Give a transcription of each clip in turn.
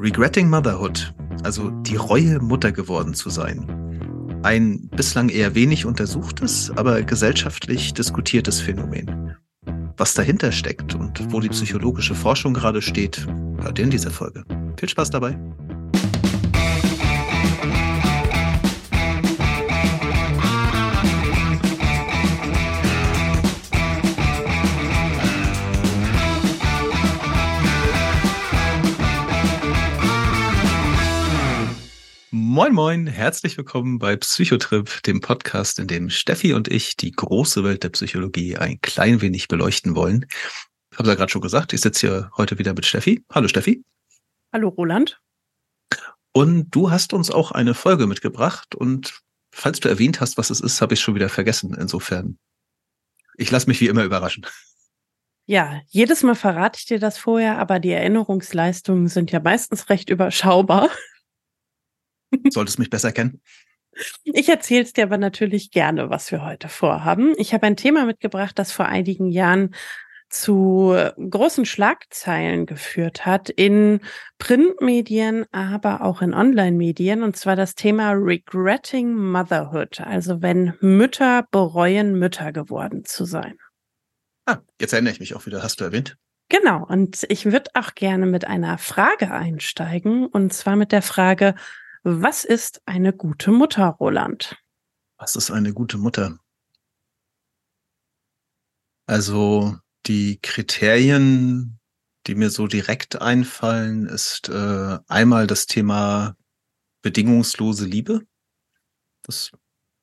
Regretting Motherhood, also die Reue, Mutter geworden zu sein. Ein bislang eher wenig untersuchtes, aber gesellschaftlich diskutiertes Phänomen. Was dahinter steckt und wo die psychologische Forschung gerade steht, hört ihr in dieser Folge. Viel Spaß dabei! Moin, moin, herzlich willkommen bei Psychotrip, dem Podcast, in dem Steffi und ich die große Welt der Psychologie ein klein wenig beleuchten wollen. Ich habe ja gerade schon gesagt, ich sitze hier heute wieder mit Steffi. Hallo Steffi. Hallo Roland. Und du hast uns auch eine Folge mitgebracht und falls du erwähnt hast, was es ist, habe ich schon wieder vergessen. Insofern, ich lasse mich wie immer überraschen. Ja, jedes Mal verrate ich dir das vorher, aber die Erinnerungsleistungen sind ja meistens recht überschaubar. Solltest mich besser kennen. Ich erzähle es dir aber natürlich gerne, was wir heute vorhaben. Ich habe ein Thema mitgebracht, das vor einigen Jahren zu großen Schlagzeilen geführt hat in Printmedien, aber auch in Online-Medien, und zwar das Thema Regretting Motherhood, also wenn Mütter bereuen, Mütter geworden zu sein. Ah, jetzt erinnere ich mich auch wieder, hast du erwähnt. Genau, und ich würde auch gerne mit einer Frage einsteigen, und zwar mit der Frage, was ist eine gute Mutter, Roland? Was ist eine gute Mutter? Also die Kriterien, die mir so direkt einfallen, ist äh, einmal das Thema bedingungslose Liebe. Das,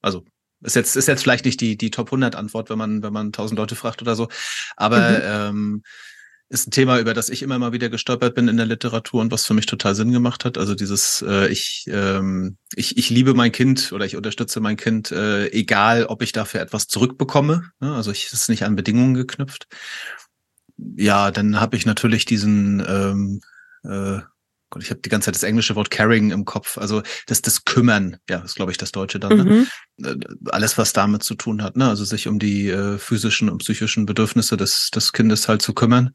also ist jetzt ist jetzt vielleicht nicht die die Top 100 Antwort, wenn man wenn man tausend Leute fragt oder so, aber mhm. ähm, ist ein Thema, über das ich immer mal wieder gestolpert bin in der Literatur und was für mich total Sinn gemacht hat. Also dieses, äh, ich, ähm, ich, ich liebe mein Kind oder ich unterstütze mein Kind, äh, egal ob ich dafür etwas zurückbekomme. Ne? Also ich ist nicht an Bedingungen geknüpft. Ja, dann habe ich natürlich diesen ähm, äh, Gott, ich habe die ganze Zeit das englische Wort caring im Kopf. Also das, das Kümmern, ja, ist glaube ich das Deutsche dann. Ne? Mhm. Ne? Alles, was damit zu tun hat, ne? Also sich um die äh, physischen und psychischen Bedürfnisse des, des Kindes halt zu kümmern.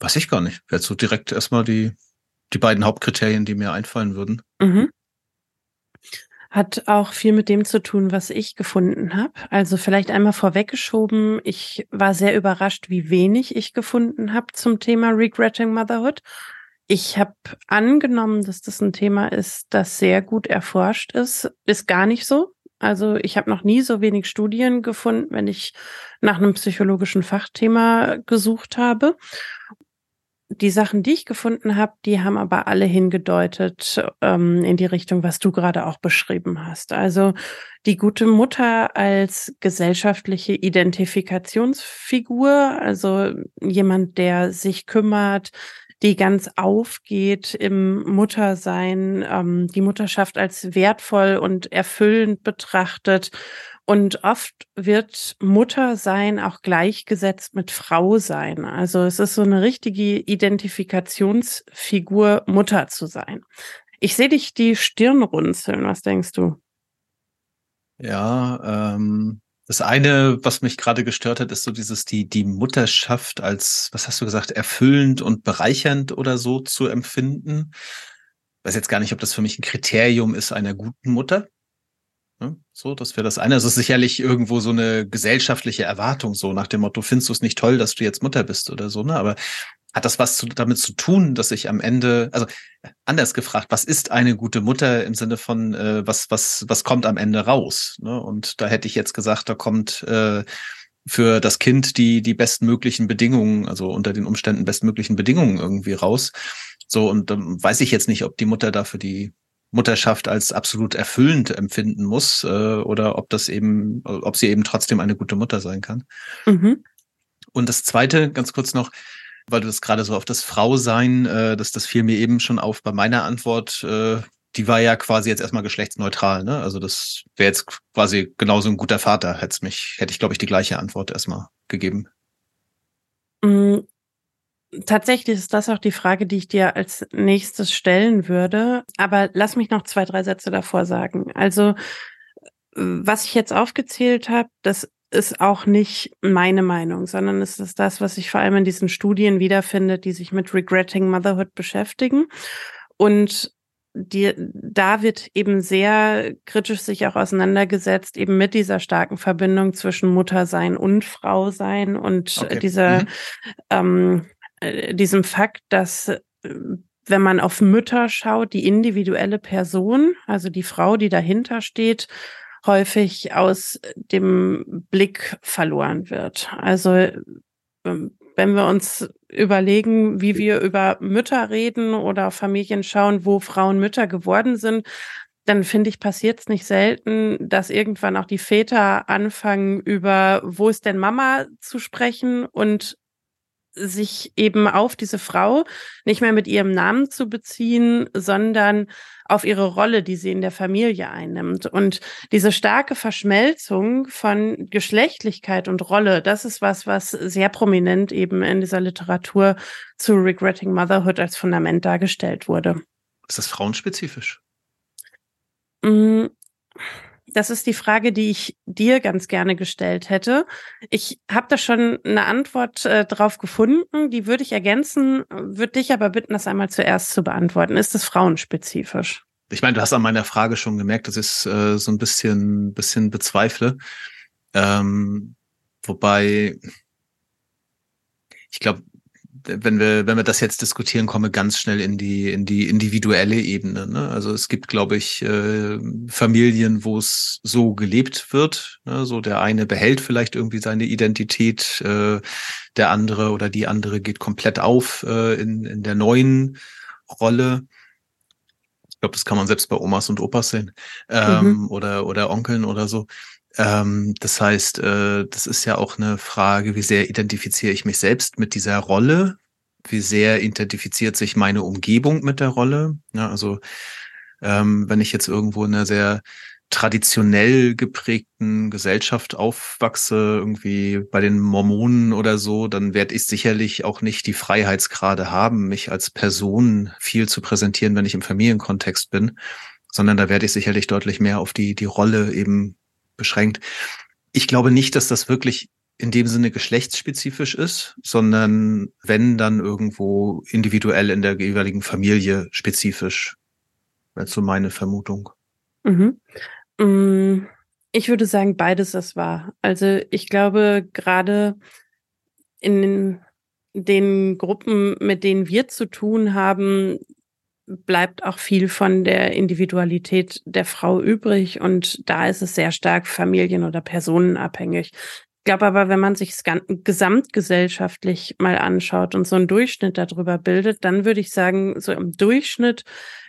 Weiß ich gar nicht. Wäre so direkt erstmal die, die beiden Hauptkriterien, die mir einfallen würden. Mhm. Hat auch viel mit dem zu tun, was ich gefunden habe. Also vielleicht einmal vorweggeschoben. Ich war sehr überrascht, wie wenig ich gefunden habe zum Thema Regretting Motherhood. Ich habe angenommen, dass das ein Thema ist, das sehr gut erforscht ist. Ist gar nicht so. Also ich habe noch nie so wenig Studien gefunden, wenn ich nach einem psychologischen Fachthema gesucht habe. Die Sachen, die ich gefunden habe, die haben aber alle hingedeutet ähm, in die Richtung, was du gerade auch beschrieben hast. Also die gute Mutter als gesellschaftliche Identifikationsfigur, also jemand, der sich kümmert, die ganz aufgeht im Muttersein, ähm, die Mutterschaft als wertvoll und erfüllend betrachtet. Und oft wird Muttersein auch gleichgesetzt mit Frau sein. Also es ist so eine richtige Identifikationsfigur, Mutter zu sein. Ich sehe dich die Stirn runzeln. Was denkst du? Ja, ähm, das eine, was mich gerade gestört hat, ist so dieses, die, die Mutterschaft als, was hast du gesagt, erfüllend und bereichernd oder so zu empfinden. Ich weiß jetzt gar nicht, ob das für mich ein Kriterium ist einer guten Mutter. So, das wäre das eine. Es ist sicherlich irgendwo so eine gesellschaftliche Erwartung, so nach dem Motto, findest du es nicht toll, dass du jetzt Mutter bist oder so, ne? Aber hat das was zu, damit zu tun, dass ich am Ende, also anders gefragt, was ist eine gute Mutter im Sinne von, äh, was, was, was kommt am Ende raus? Ne? Und da hätte ich jetzt gesagt, da kommt äh, für das Kind die, die bestmöglichen Bedingungen, also unter den Umständen bestmöglichen Bedingungen irgendwie raus. So, und dann weiß ich jetzt nicht, ob die Mutter dafür die Mutterschaft als absolut erfüllend empfinden muss äh, oder ob das eben, ob sie eben trotzdem eine gute Mutter sein kann. Mhm. Und das Zweite, ganz kurz noch, weil du das gerade so auf das Frausein, äh, das, das fiel mir eben schon auf bei meiner Antwort, äh, die war ja quasi jetzt erstmal geschlechtsneutral, ne? Also das wäre jetzt quasi genauso ein guter Vater, hätte mich, hätte ich, glaube ich, die gleiche Antwort erstmal gegeben. Mm, tatsächlich ist das auch die Frage, die ich dir als nächstes stellen würde. Aber lass mich noch zwei, drei Sätze davor sagen. Also was ich jetzt aufgezählt habe, das ist auch nicht meine Meinung, sondern es ist das, was sich vor allem in diesen Studien wiederfindet, die sich mit Regretting Motherhood beschäftigen. Und die, da wird eben sehr kritisch sich auch auseinandergesetzt, eben mit dieser starken Verbindung zwischen Muttersein und Frausein und okay. dieser, mhm. ähm, äh, diesem Fakt, dass äh, wenn man auf Mütter schaut, die individuelle Person, also die Frau, die dahinter steht, häufig aus dem Blick verloren wird. Also ähm, wenn wir uns überlegen, wie wir über Mütter reden oder Familien schauen, wo Frauen Mütter geworden sind, dann finde ich, passiert es nicht selten, dass irgendwann auch die Väter anfangen, über wo ist denn Mama zu sprechen und sich eben auf diese Frau nicht mehr mit ihrem Namen zu beziehen, sondern auf ihre Rolle, die sie in der Familie einnimmt. Und diese starke Verschmelzung von Geschlechtlichkeit und Rolle, das ist was, was sehr prominent eben in dieser Literatur zu Regretting Motherhood als Fundament dargestellt wurde. Ist das frauenspezifisch? Mm, das ist die Frage, die ich dir ganz gerne gestellt hätte. Ich habe da schon eine Antwort äh, drauf gefunden, die würde ich ergänzen, würde dich aber bitten, das einmal zuerst zu beantworten. Ist es frauenspezifisch? Ich meine, du hast an meiner Frage schon gemerkt, dass ich es äh, so ein bisschen, bisschen bezweifle. Ähm, wobei, ich glaube, wenn wir, wenn wir das jetzt diskutieren, kommen wir ganz schnell in die, in die individuelle Ebene. Ne? Also es gibt, glaube ich, äh, Familien, wo es so gelebt wird. Ne? So der eine behält vielleicht irgendwie seine Identität, äh, der andere oder die andere geht komplett auf äh, in, in der neuen Rolle. Ich glaube, das kann man selbst bei Omas und Opas sehen ähm, mhm. oder, oder Onkeln oder so. Ähm, das heißt, äh, das ist ja auch eine Frage, wie sehr identifiziere ich mich selbst mit dieser Rolle? Wie sehr identifiziert sich meine Umgebung mit der Rolle? Ja, also ähm, wenn ich jetzt irgendwo in einer sehr traditionell geprägten Gesellschaft aufwachse, irgendwie bei den Mormonen oder so, dann werde ich sicherlich auch nicht die Freiheitsgrade haben, mich als Person viel zu präsentieren, wenn ich im Familienkontext bin, sondern da werde ich sicherlich deutlich mehr auf die, die Rolle eben beschränkt. Ich glaube nicht, dass das wirklich in dem Sinne geschlechtsspezifisch ist, sondern wenn dann irgendwo individuell in der jeweiligen Familie spezifisch. Wäre so meine Vermutung. Mhm. Mm, ich würde sagen, beides ist wahr. Also ich glaube, gerade in den, den Gruppen, mit denen wir zu tun haben, bleibt auch viel von der Individualität der Frau übrig und da ist es sehr stark familien- oder personenabhängig. Ich glaube aber, wenn man sich es gesamtgesellschaftlich mal anschaut und so einen Durchschnitt darüber bildet, dann würde ich sagen, so im Durchschnitt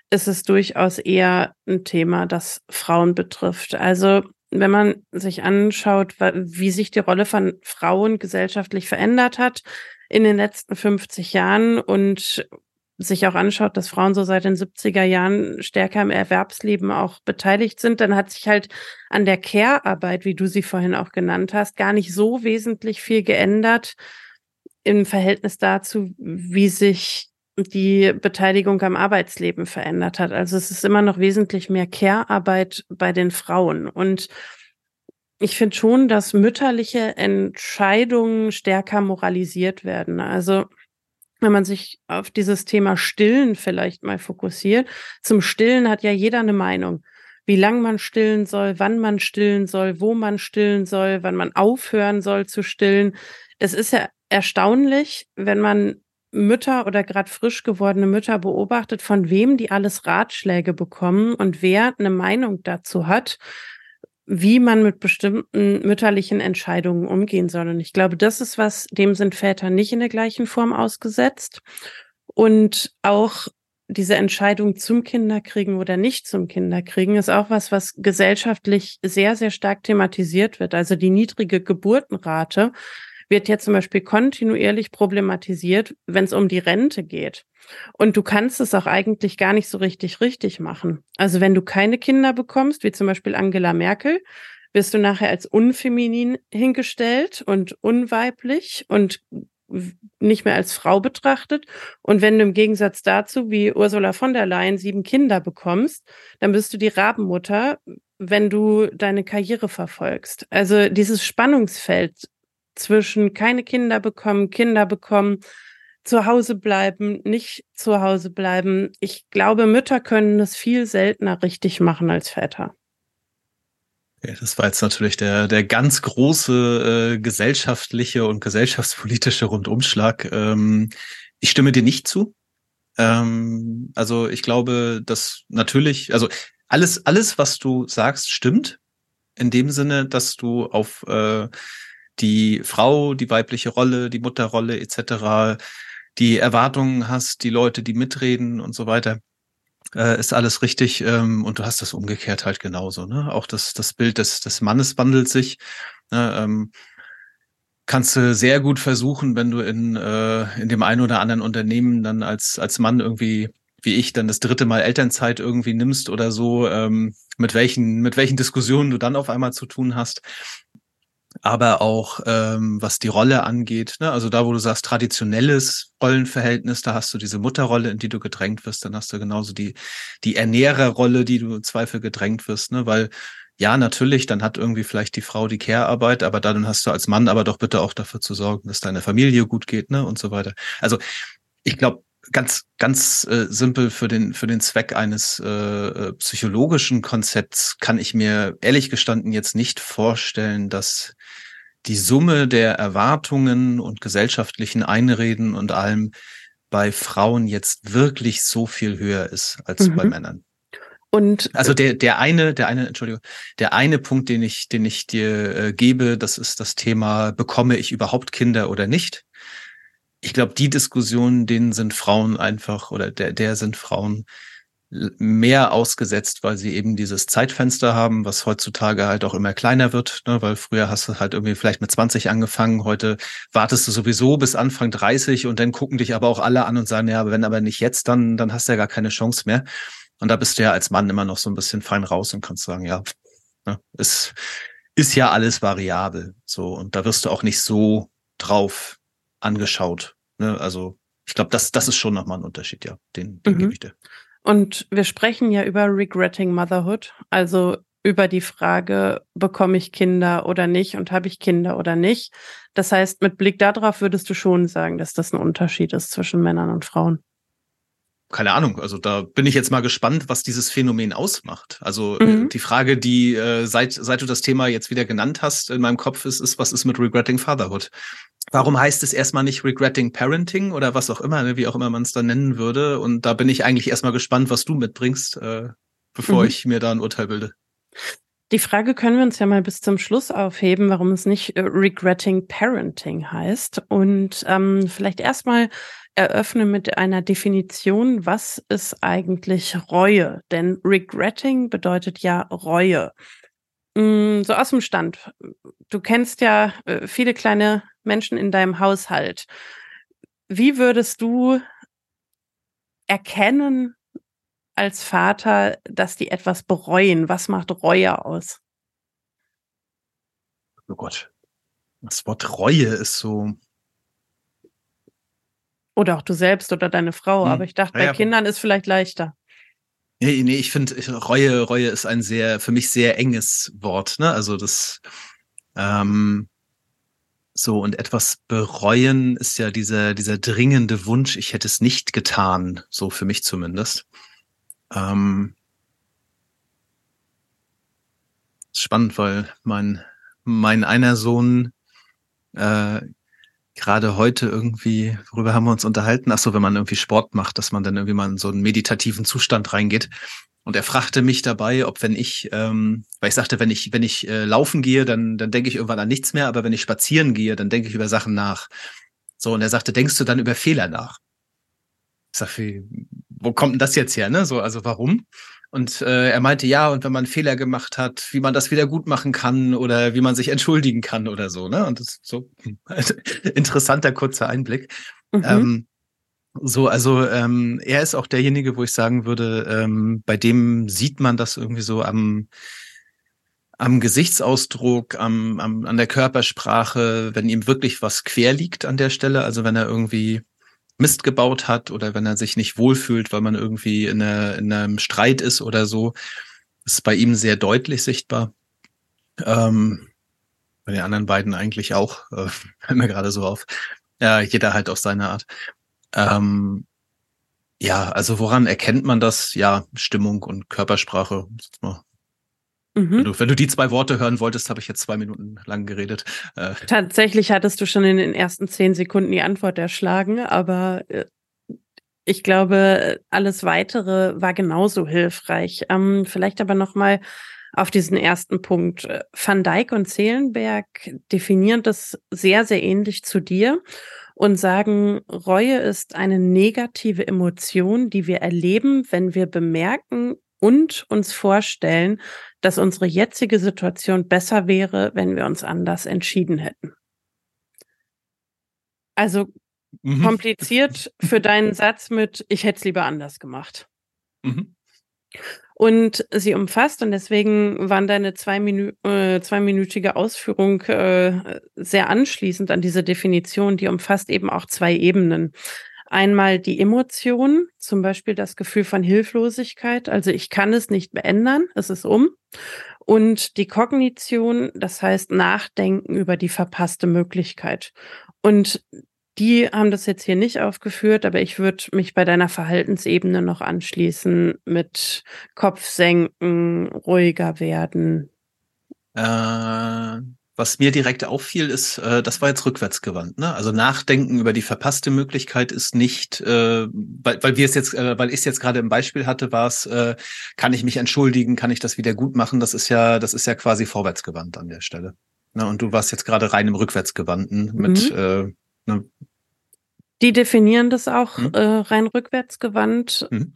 ist es durchaus eher ein Thema, das Frauen betrifft. Also wenn man sich anschaut, wie sich die Rolle von Frauen gesellschaftlich verändert hat in den letzten 50 Jahren und sich auch anschaut, dass Frauen so seit den 70er Jahren stärker im Erwerbsleben auch beteiligt sind, dann hat sich halt an der Care-Arbeit, wie du sie vorhin auch genannt hast, gar nicht so wesentlich viel geändert im Verhältnis dazu, wie sich die Beteiligung am Arbeitsleben verändert hat. Also es ist immer noch wesentlich mehr Care-Arbeit bei den Frauen. Und ich finde schon, dass mütterliche Entscheidungen stärker moralisiert werden. Also wenn man sich auf dieses Thema Stillen vielleicht mal fokussiert. Zum Stillen hat ja jeder eine Meinung. Wie lang man stillen soll, wann man stillen soll, wo man stillen soll, wann man aufhören soll zu stillen. Es ist ja erstaunlich, wenn man Mütter oder gerade frisch gewordene Mütter beobachtet, von wem die alles Ratschläge bekommen und wer eine Meinung dazu hat wie man mit bestimmten mütterlichen Entscheidungen umgehen soll. Und ich glaube, das ist was, dem sind Väter nicht in der gleichen Form ausgesetzt. Und auch diese Entscheidung zum Kinderkriegen oder nicht zum Kinderkriegen ist auch was, was gesellschaftlich sehr, sehr stark thematisiert wird. Also die niedrige Geburtenrate wird ja zum Beispiel kontinuierlich problematisiert, wenn es um die Rente geht. Und du kannst es auch eigentlich gar nicht so richtig richtig machen. Also wenn du keine Kinder bekommst, wie zum Beispiel Angela Merkel, wirst du nachher als unfeminin hingestellt und unweiblich und nicht mehr als Frau betrachtet. Und wenn du im Gegensatz dazu, wie Ursula von der Leyen, sieben Kinder bekommst, dann bist du die Rabenmutter, wenn du deine Karriere verfolgst. Also dieses Spannungsfeld zwischen keine Kinder bekommen, Kinder bekommen, zu Hause bleiben, nicht zu Hause bleiben. Ich glaube, Mütter können das viel seltener richtig machen als Väter. Ja, das war jetzt natürlich der, der ganz große äh, gesellschaftliche und gesellschaftspolitische Rundumschlag. Ähm, ich stimme dir nicht zu. Ähm, also ich glaube, dass natürlich, also alles, alles, was du sagst, stimmt. In dem Sinne, dass du auf äh, die Frau, die weibliche Rolle, die Mutterrolle etc., die Erwartungen hast, die Leute, die mitreden und so weiter, äh, ist alles richtig. Ähm, und du hast das umgekehrt halt genauso. Ne? Auch das, das Bild des, des Mannes wandelt sich. Ne? Ähm, kannst du sehr gut versuchen, wenn du in, äh, in dem einen oder anderen Unternehmen dann als, als Mann irgendwie, wie ich, dann das dritte Mal Elternzeit irgendwie nimmst oder so, ähm, mit welchen, mit welchen Diskussionen du dann auf einmal zu tun hast aber auch ähm, was die Rolle angeht. Ne? Also da, wo du sagst, traditionelles Rollenverhältnis, da hast du diese Mutterrolle, in die du gedrängt wirst, dann hast du genauso die, die Ernährerrolle, die du im Zweifel gedrängt wirst, ne? weil ja, natürlich, dann hat irgendwie vielleicht die Frau die Care-Arbeit, aber dann hast du als Mann aber doch bitte auch dafür zu sorgen, dass deine Familie gut geht, ne, und so weiter. Also ich glaube, ganz ganz äh, simpel für den für den Zweck eines äh, äh, psychologischen Konzepts kann ich mir ehrlich gestanden jetzt nicht vorstellen, dass die Summe der Erwartungen und gesellschaftlichen Einreden und allem bei Frauen jetzt wirklich so viel höher ist als mhm. bei Männern. Und also der der eine der eine Entschuldigung der eine Punkt den ich den ich dir äh, gebe das ist das Thema bekomme ich überhaupt Kinder oder nicht ich glaube, die Diskussionen, denen sind Frauen einfach oder der, der sind Frauen mehr ausgesetzt, weil sie eben dieses Zeitfenster haben, was heutzutage halt auch immer kleiner wird, ne? weil früher hast du halt irgendwie vielleicht mit 20 angefangen, heute wartest du sowieso bis Anfang 30 und dann gucken dich aber auch alle an und sagen, ja, wenn aber nicht jetzt, dann, dann hast du ja gar keine Chance mehr. Und da bist du ja als Mann immer noch so ein bisschen fein raus und kannst sagen, ja, ne, es ist ja alles variabel, so, und da wirst du auch nicht so drauf angeschaut. Ne? Also ich glaube, das, das ist schon nochmal ein Unterschied, ja. Den, den mhm. gebe ich dir. Und wir sprechen ja über Regretting Motherhood, also über die Frage, bekomme ich Kinder oder nicht und habe ich Kinder oder nicht. Das heißt, mit Blick darauf würdest du schon sagen, dass das ein Unterschied ist zwischen Männern und Frauen keine Ahnung, also da bin ich jetzt mal gespannt, was dieses Phänomen ausmacht. Also äh, mhm. die Frage, die äh, seit seit du das Thema jetzt wieder genannt hast, in meinem Kopf ist, ist, was ist mit Regretting Fatherhood? Warum heißt es erstmal nicht Regretting Parenting oder was auch immer, ne, wie auch immer man es da nennen würde? Und da bin ich eigentlich erstmal gespannt, was du mitbringst, äh, bevor mhm. ich mir da ein Urteil bilde. Die Frage können wir uns ja mal bis zum Schluss aufheben, warum es nicht äh, Regretting Parenting heißt. Und ähm, vielleicht erstmal eröffne mit einer Definition, was ist eigentlich Reue? Denn Regretting bedeutet ja Reue. Mm, so aus dem Stand. Du kennst ja äh, viele kleine Menschen in deinem Haushalt. Wie würdest du erkennen als Vater, dass die etwas bereuen? Was macht Reue aus? Oh Gott. Das Wort Reue ist so. Oder auch du selbst oder deine Frau. Hm. Aber ich dachte, ja, bei Kindern ist vielleicht leichter. Nee, nee, ich finde, Reue, Reue ist ein sehr, für mich sehr enges Wort. Ne? Also das, ähm, so, und etwas bereuen ist ja dieser, dieser dringende Wunsch, ich hätte es nicht getan, so für mich zumindest. Ähm, spannend, weil mein, mein einer Sohn äh, gerade heute irgendwie, worüber haben wir uns unterhalten? Ach so, wenn man irgendwie Sport macht, dass man dann irgendwie mal in so einen meditativen Zustand reingeht. Und er fragte mich dabei, ob wenn ich, ähm, weil ich sagte, wenn ich, wenn ich äh, laufen gehe, dann, dann denke ich irgendwann an nichts mehr, aber wenn ich spazieren gehe, dann denke ich über Sachen nach. So, und er sagte, denkst du dann über Fehler nach? Ich sag, wie, wo kommt denn das jetzt her, ne? So, also warum? Und äh, er meinte, ja, und wenn man Fehler gemacht hat, wie man das wieder gut machen kann oder wie man sich entschuldigen kann oder so, ne? Und das ist so interessanter kurzer Einblick. Mhm. Ähm, so, also ähm, er ist auch derjenige, wo ich sagen würde, ähm, bei dem sieht man das irgendwie so am am Gesichtsausdruck, am, am an der Körpersprache, wenn ihm wirklich was quer liegt an der Stelle, also wenn er irgendwie Mist gebaut hat oder wenn er sich nicht wohlfühlt, weil man irgendwie in, einer, in einem Streit ist oder so, ist bei ihm sehr deutlich sichtbar. Ähm, bei den anderen beiden eigentlich auch, äh, mir gerade so auf. Äh, jeder halt auf seine Art. Ähm, ja, also woran erkennt man das? Ja, Stimmung und Körpersprache. Mhm. Wenn, du, wenn du die zwei Worte hören wolltest, habe ich jetzt zwei Minuten lang geredet. Äh, Tatsächlich hattest du schon in den ersten zehn Sekunden die Antwort erschlagen, aber äh, ich glaube, alles weitere war genauso hilfreich. Ähm, vielleicht aber noch mal auf diesen ersten Punkt. Van Dijk und Zehlenberg definieren das sehr, sehr ähnlich zu dir und sagen, Reue ist eine negative Emotion, die wir erleben, wenn wir bemerken und uns vorstellen, dass unsere jetzige Situation besser wäre, wenn wir uns anders entschieden hätten. Also mhm. kompliziert für deinen Satz mit, ich hätte es lieber anders gemacht. Mhm und sie umfasst. Und deswegen waren deine zwei Minü äh, zweiminütige Ausführung äh, sehr anschließend an diese Definition. Die umfasst eben auch zwei Ebenen. Einmal die Emotion, zum Beispiel das Gefühl von Hilflosigkeit, also ich kann es nicht beändern, es ist um. Und die Kognition, das heißt Nachdenken über die verpasste Möglichkeit. Und die haben das jetzt hier nicht aufgeführt, aber ich würde mich bei deiner Verhaltensebene noch anschließen mit Kopf senken, ruhiger werden. Äh, was mir direkt auffiel, ist, äh, das war jetzt rückwärtsgewandt. Ne? Also Nachdenken über die verpasste Möglichkeit ist nicht, äh, weil, weil wir es jetzt, äh, weil ich es jetzt gerade im Beispiel hatte, war es, äh, kann ich mich entschuldigen, kann ich das wieder gut machen? Das ist ja, das ist ja quasi vorwärtsgewandt an der Stelle. Ne? Und du warst jetzt gerade rein im Rückwärtsgewandten mit mhm. äh, Ne? Die definieren das auch mhm. äh, rein rückwärts gewandt. Mhm.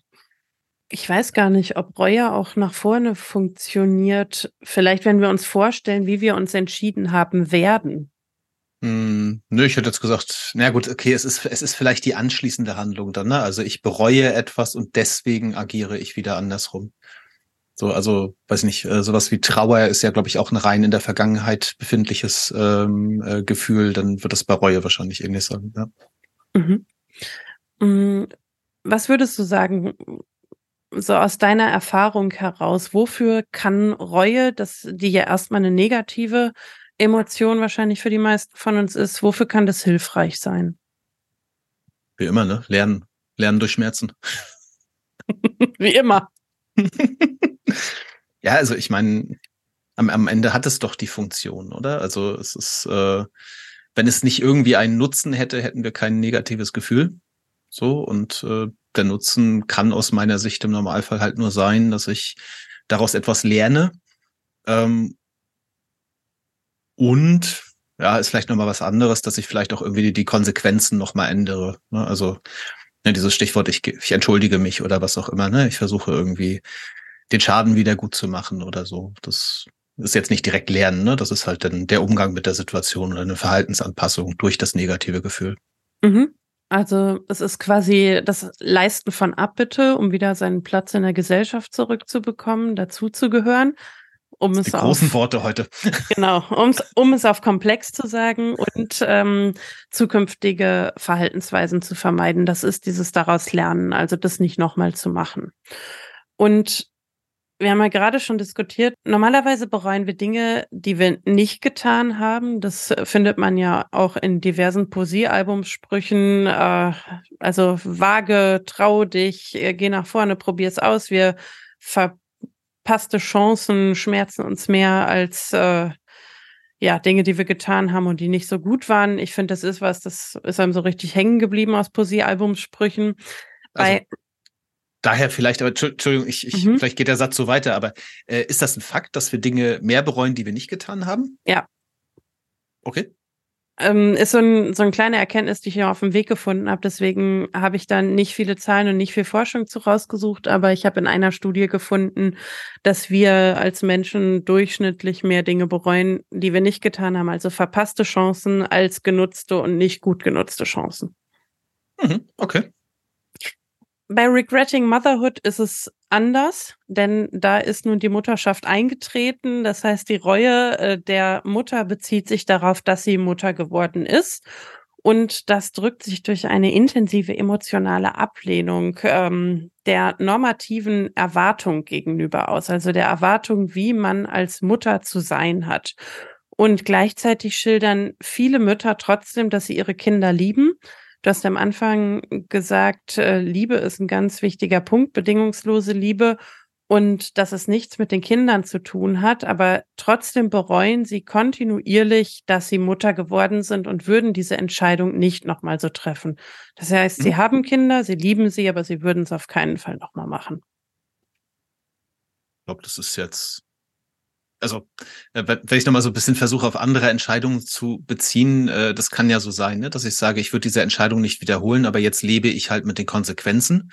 Ich weiß gar nicht, ob Reue auch nach vorne funktioniert. Vielleicht, wenn wir uns vorstellen, wie wir uns entschieden haben werden. Hm, nö, ich hätte jetzt gesagt, na gut, okay, es ist, es ist vielleicht die anschließende Handlung dann, ne? Also ich bereue etwas und deswegen agiere ich wieder andersrum. So, also, weiß nicht, äh, sowas wie Trauer ist ja, glaube ich, auch ein rein in der Vergangenheit befindliches ähm, äh, Gefühl, dann wird das bei Reue wahrscheinlich ähnlich sein, ja. Mhm. Mm, was würdest du sagen, so aus deiner Erfahrung heraus, wofür kann Reue, das, die ja erstmal eine negative Emotion wahrscheinlich für die meisten von uns ist, wofür kann das hilfreich sein? Wie immer, ne? Lernen. Lernen durch Schmerzen. Wie immer. ja, also ich meine, am, am Ende hat es doch die Funktion, oder? Also es ist, äh, wenn es nicht irgendwie einen Nutzen hätte, hätten wir kein negatives Gefühl. So, und äh, der Nutzen kann aus meiner Sicht im Normalfall halt nur sein, dass ich daraus etwas lerne. Ähm, und ja, ist vielleicht nochmal was anderes, dass ich vielleicht auch irgendwie die, Konsequenzen nochmal ändere. Ne? Also ja, dieses Stichwort, ich, ich entschuldige mich oder was auch immer, ne? Ich versuche irgendwie den Schaden wieder gut zu machen oder so. Das ist jetzt nicht direkt lernen, ne? Das ist halt dann der Umgang mit der Situation oder eine Verhaltensanpassung durch das negative Gefühl. Mhm. Also es ist quasi das Leisten von Abbitte, um wieder seinen Platz in der Gesellschaft zurückzubekommen, dazuzugehören um es die großen auf, Worte heute. Genau, um's, um es auf komplex zu sagen und ähm, zukünftige Verhaltensweisen zu vermeiden. Das ist dieses daraus lernen, also das nicht nochmal zu machen. Und wir haben ja gerade schon diskutiert, normalerweise bereuen wir Dinge, die wir nicht getan haben. Das findet man ja auch in diversen Poesiealbumsprüchen. Äh, also wage, trau dich, geh nach vorne, probier's aus. Wir ver verpasste Chancen schmerzen uns mehr als äh, ja Dinge, die wir getan haben und die nicht so gut waren. Ich finde, das ist was, das ist einem so richtig hängen geblieben aus Poesiealbumsprüchen. Also, daher vielleicht, aber Entschuldigung, ich, ich mhm. vielleicht geht der Satz so weiter, aber äh, ist das ein Fakt, dass wir Dinge mehr bereuen, die wir nicht getan haben? Ja. Okay ähm, ist so ein, so eine kleine Erkenntnis, die ich hier auf dem Weg gefunden habe. Deswegen habe ich dann nicht viele Zahlen und nicht viel Forschung zu rausgesucht, aber ich habe in einer Studie gefunden, dass wir als Menschen durchschnittlich mehr Dinge bereuen, die wir nicht getan haben. Also verpasste Chancen als genutzte und nicht gut genutzte Chancen. Mhm, okay. Bei Regretting Motherhood ist es anders, denn da ist nun die Mutterschaft eingetreten. Das heißt, die Reue äh, der Mutter bezieht sich darauf, dass sie Mutter geworden ist. Und das drückt sich durch eine intensive emotionale Ablehnung ähm, der normativen Erwartung gegenüber aus, also der Erwartung, wie man als Mutter zu sein hat. Und gleichzeitig schildern viele Mütter trotzdem, dass sie ihre Kinder lieben. Du hast am Anfang gesagt, äh, Liebe ist ein ganz wichtiger Punkt, bedingungslose Liebe und dass es nichts mit den Kindern zu tun hat, aber trotzdem bereuen sie kontinuierlich, dass sie Mutter geworden sind und würden diese Entscheidung nicht nochmal so treffen. Das heißt, mhm. sie haben Kinder, sie lieben sie, aber sie würden es auf keinen Fall nochmal machen. Ich glaube, das ist jetzt, also äh, wenn ich nochmal so ein bisschen versuche, auf andere Entscheidungen zu beziehen, äh, das kann ja so sein, ne? dass ich sage, ich würde diese Entscheidung nicht wiederholen, aber jetzt lebe ich halt mit den Konsequenzen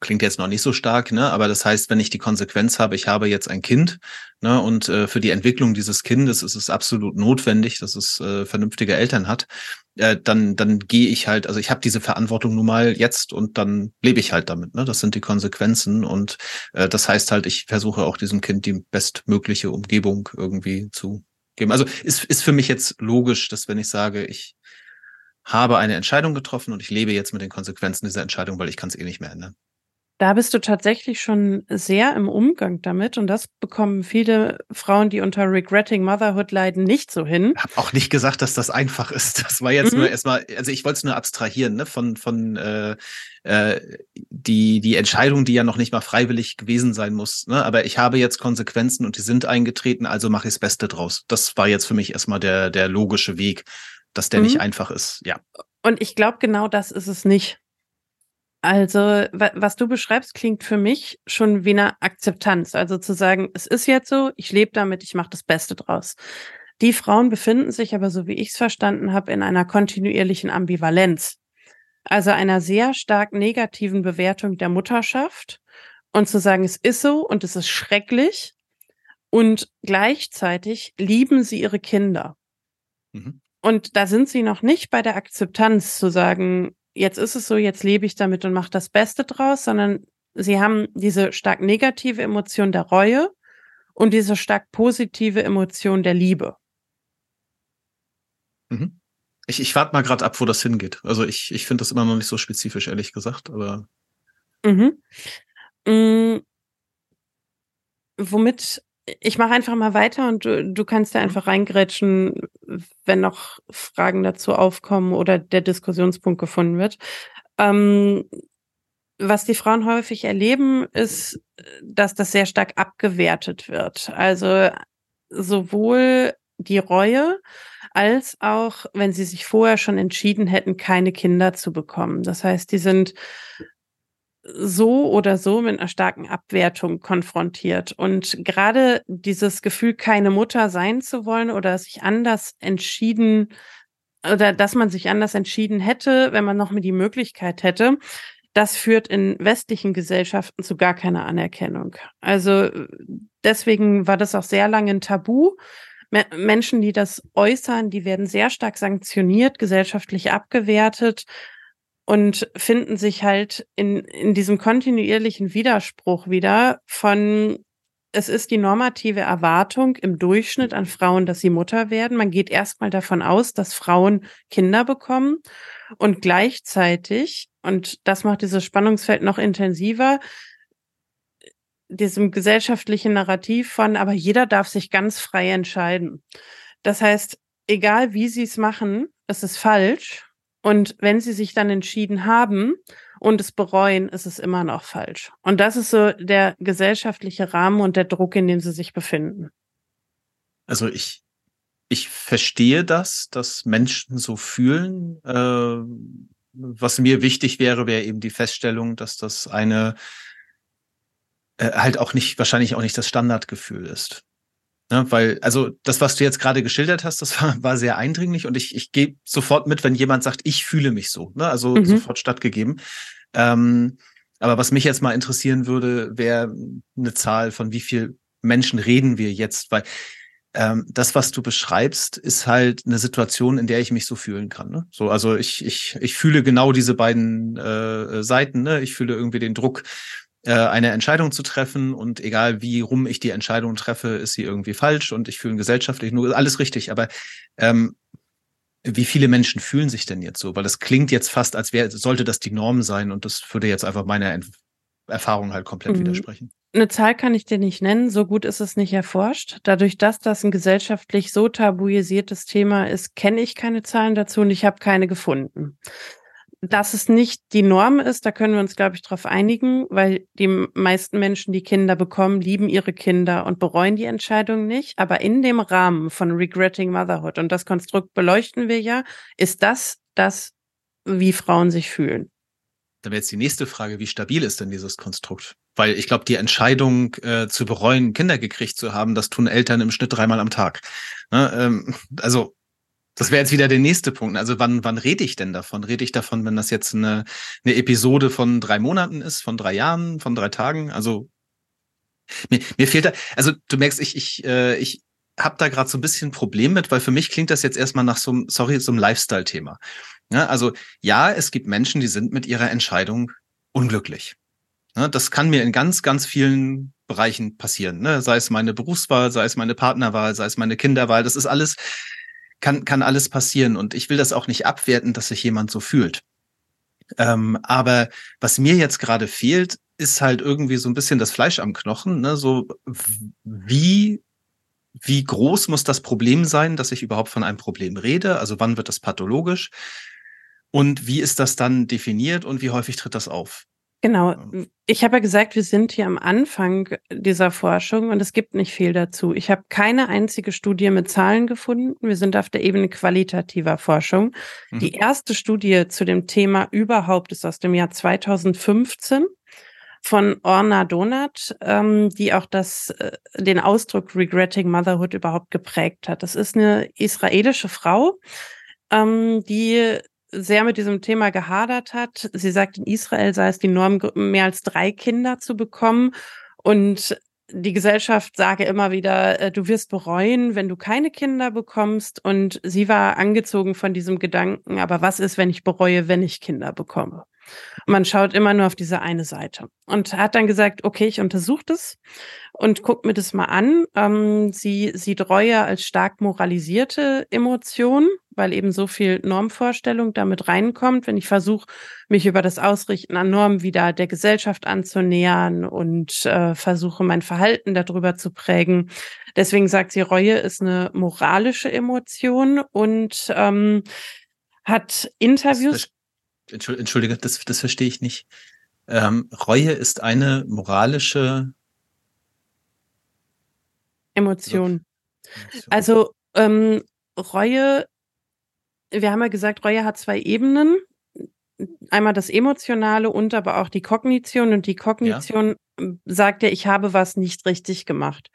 klingt jetzt noch nicht so stark, ne? aber das heißt, wenn ich die Konsequenz habe, ich habe jetzt ein Kind ne? und äh, für die Entwicklung dieses Kindes ist es absolut notwendig, dass es äh, vernünftige Eltern hat, äh, dann, dann gehe ich halt, also ich habe diese Verantwortung nun mal jetzt und dann lebe ich halt damit. Ne? Das sind die Konsequenzen und äh, das heißt halt, ich versuche auch diesem Kind die bestmögliche Umgebung irgendwie zu geben. Also ist, ist für mich jetzt logisch, dass wenn ich sage, ich habe eine Entscheidung getroffen und ich lebe jetzt mit den Konsequenzen dieser Entscheidung, weil ich kann es eh nicht mehr ändern. Da bist du tatsächlich schon sehr im Umgang damit und das bekommen viele Frauen, die unter Regretting Motherhood leiden, nicht so hin. Ich habe auch nicht gesagt, dass das einfach ist. Das war jetzt mhm. nur erstmal, also ich wollte es nur abstrahieren, ne, von, von äh, äh, die, die Entscheidung, die ja noch nicht mal freiwillig gewesen sein muss. Ne? Aber ich habe jetzt Konsequenzen und die sind eingetreten, also mache ich das Beste draus. Das war jetzt für mich erstmal der, der logische Weg, dass der mhm. nicht einfach ist, ja. Und ich glaube, genau das ist es nicht. Also, was du beschreibst, klingt für mich schon wie eine Akzeptanz. Also zu sagen, es ist jetzt so, ich lebe damit, ich mache das Beste draus. Die Frauen befinden sich aber, so wie ich es verstanden habe, in einer kontinuierlichen Ambivalenz. Also einer sehr stark negativen Bewertung der Mutterschaft und zu sagen, es ist so und es ist schrecklich und gleichzeitig lieben sie ihre Kinder. Mhm. Und da sind sie noch nicht bei der Akzeptanz zu sagen, jetzt ist es so, jetzt lebe ich damit und mache das Beste draus, sondern sie haben diese stark negative Emotion der Reue und diese stark positive Emotion der Liebe. Mhm. Ich, ich warte mal gerade ab, wo das hingeht. Also ich, ich finde das immer noch nicht so spezifisch, ehrlich gesagt, aber. Mhm. Mhm. Womit ich mache einfach mal weiter und du, du kannst da einfach reingrätschen, wenn noch Fragen dazu aufkommen oder der Diskussionspunkt gefunden wird. Ähm, was die Frauen häufig erleben, ist, dass das sehr stark abgewertet wird. Also sowohl die Reue als auch, wenn sie sich vorher schon entschieden hätten, keine Kinder zu bekommen. Das heißt, die sind so oder so mit einer starken Abwertung konfrontiert. Und gerade dieses Gefühl, keine Mutter sein zu wollen oder sich anders entschieden oder dass man sich anders entschieden hätte, wenn man noch mal die Möglichkeit hätte, das führt in westlichen Gesellschaften zu gar keiner Anerkennung. Also deswegen war das auch sehr lange ein Tabu. Menschen, die das äußern, die werden sehr stark sanktioniert, gesellschaftlich abgewertet und finden sich halt in, in diesem kontinuierlichen Widerspruch wieder von, es ist die normative Erwartung im Durchschnitt an Frauen, dass sie Mutter werden. Man geht erstmal davon aus, dass Frauen Kinder bekommen und gleichzeitig, und das macht dieses Spannungsfeld noch intensiver, diesem gesellschaftlichen Narrativ von, aber jeder darf sich ganz frei entscheiden. Das heißt, egal wie sie es machen, es ist falsch und wenn sie sich dann entschieden haben und es bereuen, ist es immer noch falsch. Und das ist so der gesellschaftliche Rahmen und der Druck, in dem sie sich befinden. Also ich, ich verstehe das, dass Menschen so fühlen. Äh, was mir wichtig wäre, wäre eben die Feststellung, dass das eine äh, halt auch nicht, wahrscheinlich auch nicht das Standardgefühl ist. Ne, weil, also das, was du jetzt gerade geschildert hast, das war, war sehr eindringlich und ich, ich gehe sofort mit, wenn jemand sagt, ich fühle mich so. Ne? Also mhm. sofort stattgegeben. Ähm, aber was mich jetzt mal interessieren würde, wäre eine Zahl von wie viel Menschen reden wir jetzt, weil ähm, das, was du beschreibst, ist halt eine Situation, in der ich mich so fühlen kann. Ne? So, also ich, ich, ich fühle genau diese beiden äh, Seiten. Ne? Ich fühle irgendwie den Druck, äh, eine Entscheidung zu treffen und egal wie rum ich die Entscheidung treffe, ist sie irgendwie falsch und ich fühle gesellschaftlich nur alles richtig. Aber ähm, Wie viele Menschen fühlen sich denn jetzt so? Weil das klingt jetzt fast, als wäre, sollte das die Norm sein und das würde jetzt einfach meiner Erfahrung halt komplett mhm. widersprechen. Eine Zahl kann ich dir nicht nennen, so gut ist es nicht erforscht. Dadurch, dass das ein gesellschaftlich so tabuisiertes Thema ist, kenne ich keine Zahlen dazu und ich habe keine gefunden. Dass es nicht die Norm ist, da können wir uns, glaube ich, darauf einigen, weil die meisten Menschen, die Kinder bekommen, lieben ihre Kinder und bereuen die Entscheidung nicht. Aber in dem Rahmen von Regretting Motherhood, und das Konstrukt beleuchten wir ja, ist das das, wie Frauen sich fühlen. Dann wäre jetzt die nächste Frage, wie stabil ist denn dieses Konstrukt? Weil ich glaube, die Entscheidung äh, zu bereuen, Kinder gekriegt zu haben, das tun Eltern im Schnitt dreimal am Tag. Ne? Ähm, also das wäre jetzt wieder der nächste Punkt. Also wann, wann rede ich denn davon? Rede ich davon, wenn das jetzt eine, eine Episode von drei Monaten ist, von drei Jahren, von drei Tagen? Also mir, mir fehlt da, also du merkst, ich, ich, äh, ich habe da gerade so ein bisschen Problem mit, weil für mich klingt das jetzt erstmal nach so, sorry, so einem Lifestyle-Thema. Ja, also ja, es gibt Menschen, die sind mit ihrer Entscheidung unglücklich. Ja, das kann mir in ganz, ganz vielen Bereichen passieren. Ne? Sei es meine Berufswahl, sei es meine Partnerwahl, sei es meine Kinderwahl. Das ist alles kann, kann alles passieren. Und ich will das auch nicht abwerten, dass sich jemand so fühlt. Ähm, aber was mir jetzt gerade fehlt, ist halt irgendwie so ein bisschen das Fleisch am Knochen. Ne? So wie wie groß muss das Problem sein, dass ich überhaupt von einem Problem rede? Also wann wird das pathologisch? Und wie ist das dann definiert und wie häufig tritt das auf? Genau. Ich habe ja gesagt, wir sind hier am Anfang dieser Forschung und es gibt nicht viel dazu. Ich habe keine einzige Studie mit Zahlen gefunden. Wir sind auf der Ebene qualitativer Forschung. Mhm. Die erste Studie zu dem Thema überhaupt ist aus dem Jahr 2015 von Orna Donat, ähm, die auch das, äh, den Ausdruck Regretting Motherhood überhaupt geprägt hat. Das ist eine israelische Frau, ähm, die sehr mit diesem Thema gehadert hat. Sie sagt, in Israel sei es die Norm, mehr als drei Kinder zu bekommen. Und die Gesellschaft sage immer wieder, äh, du wirst bereuen, wenn du keine Kinder bekommst. Und sie war angezogen von diesem Gedanken, aber was ist, wenn ich bereue, wenn ich Kinder bekomme? man schaut immer nur auf diese eine Seite und hat dann gesagt, okay, ich untersuche das und guck mir das mal an. Ähm, sie sieht Reue als stark moralisierte Emotion, weil eben so viel Normvorstellung damit reinkommt. Wenn ich versuche, mich über das Ausrichten an Normen wieder der Gesellschaft anzunähern und äh, versuche, mein Verhalten darüber zu prägen. Deswegen sagt sie, Reue ist eine moralische Emotion und ähm, hat Interviews Entschuldige, das, das verstehe ich nicht. Ähm, Reue ist eine moralische Emotion. Emotion. Also ähm, Reue, wir haben ja gesagt, Reue hat zwei Ebenen. Einmal das Emotionale und aber auch die Kognition. Und die Kognition ja. Sagt ja, ich habe was nicht richtig gemacht.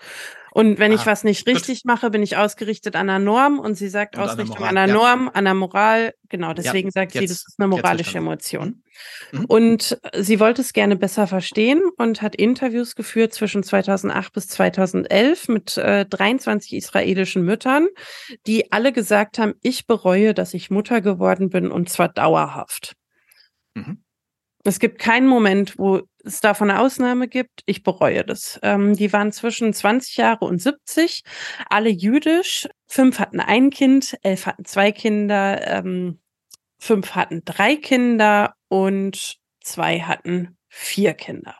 Und wenn ah, ich was nicht richtig gut. mache, bin ich ausgerichtet an der Norm und sie sagt und Ausrichtung an der, Norm, ja. an der Moral. Genau, deswegen ja, sagt jetzt, sie, das ist eine moralische Emotion. Mhm. mhm. Und sie wollte es gerne besser verstehen und hat Interviews geführt zwischen 2008 bis 2011 mit äh, 23 israelischen Müttern, die alle gesagt haben, ich bereue, dass ich Mutter geworden bin und zwar dauerhaft. Mhm. Es gibt keinen Moment, wo es davon eine Ausnahme gibt. Ich bereue das. Ähm, die waren zwischen 20 Jahre und 70, alle jüdisch. Fünf hatten ein Kind, elf hatten zwei Kinder, ähm, fünf hatten drei Kinder und zwei hatten vier Kinder.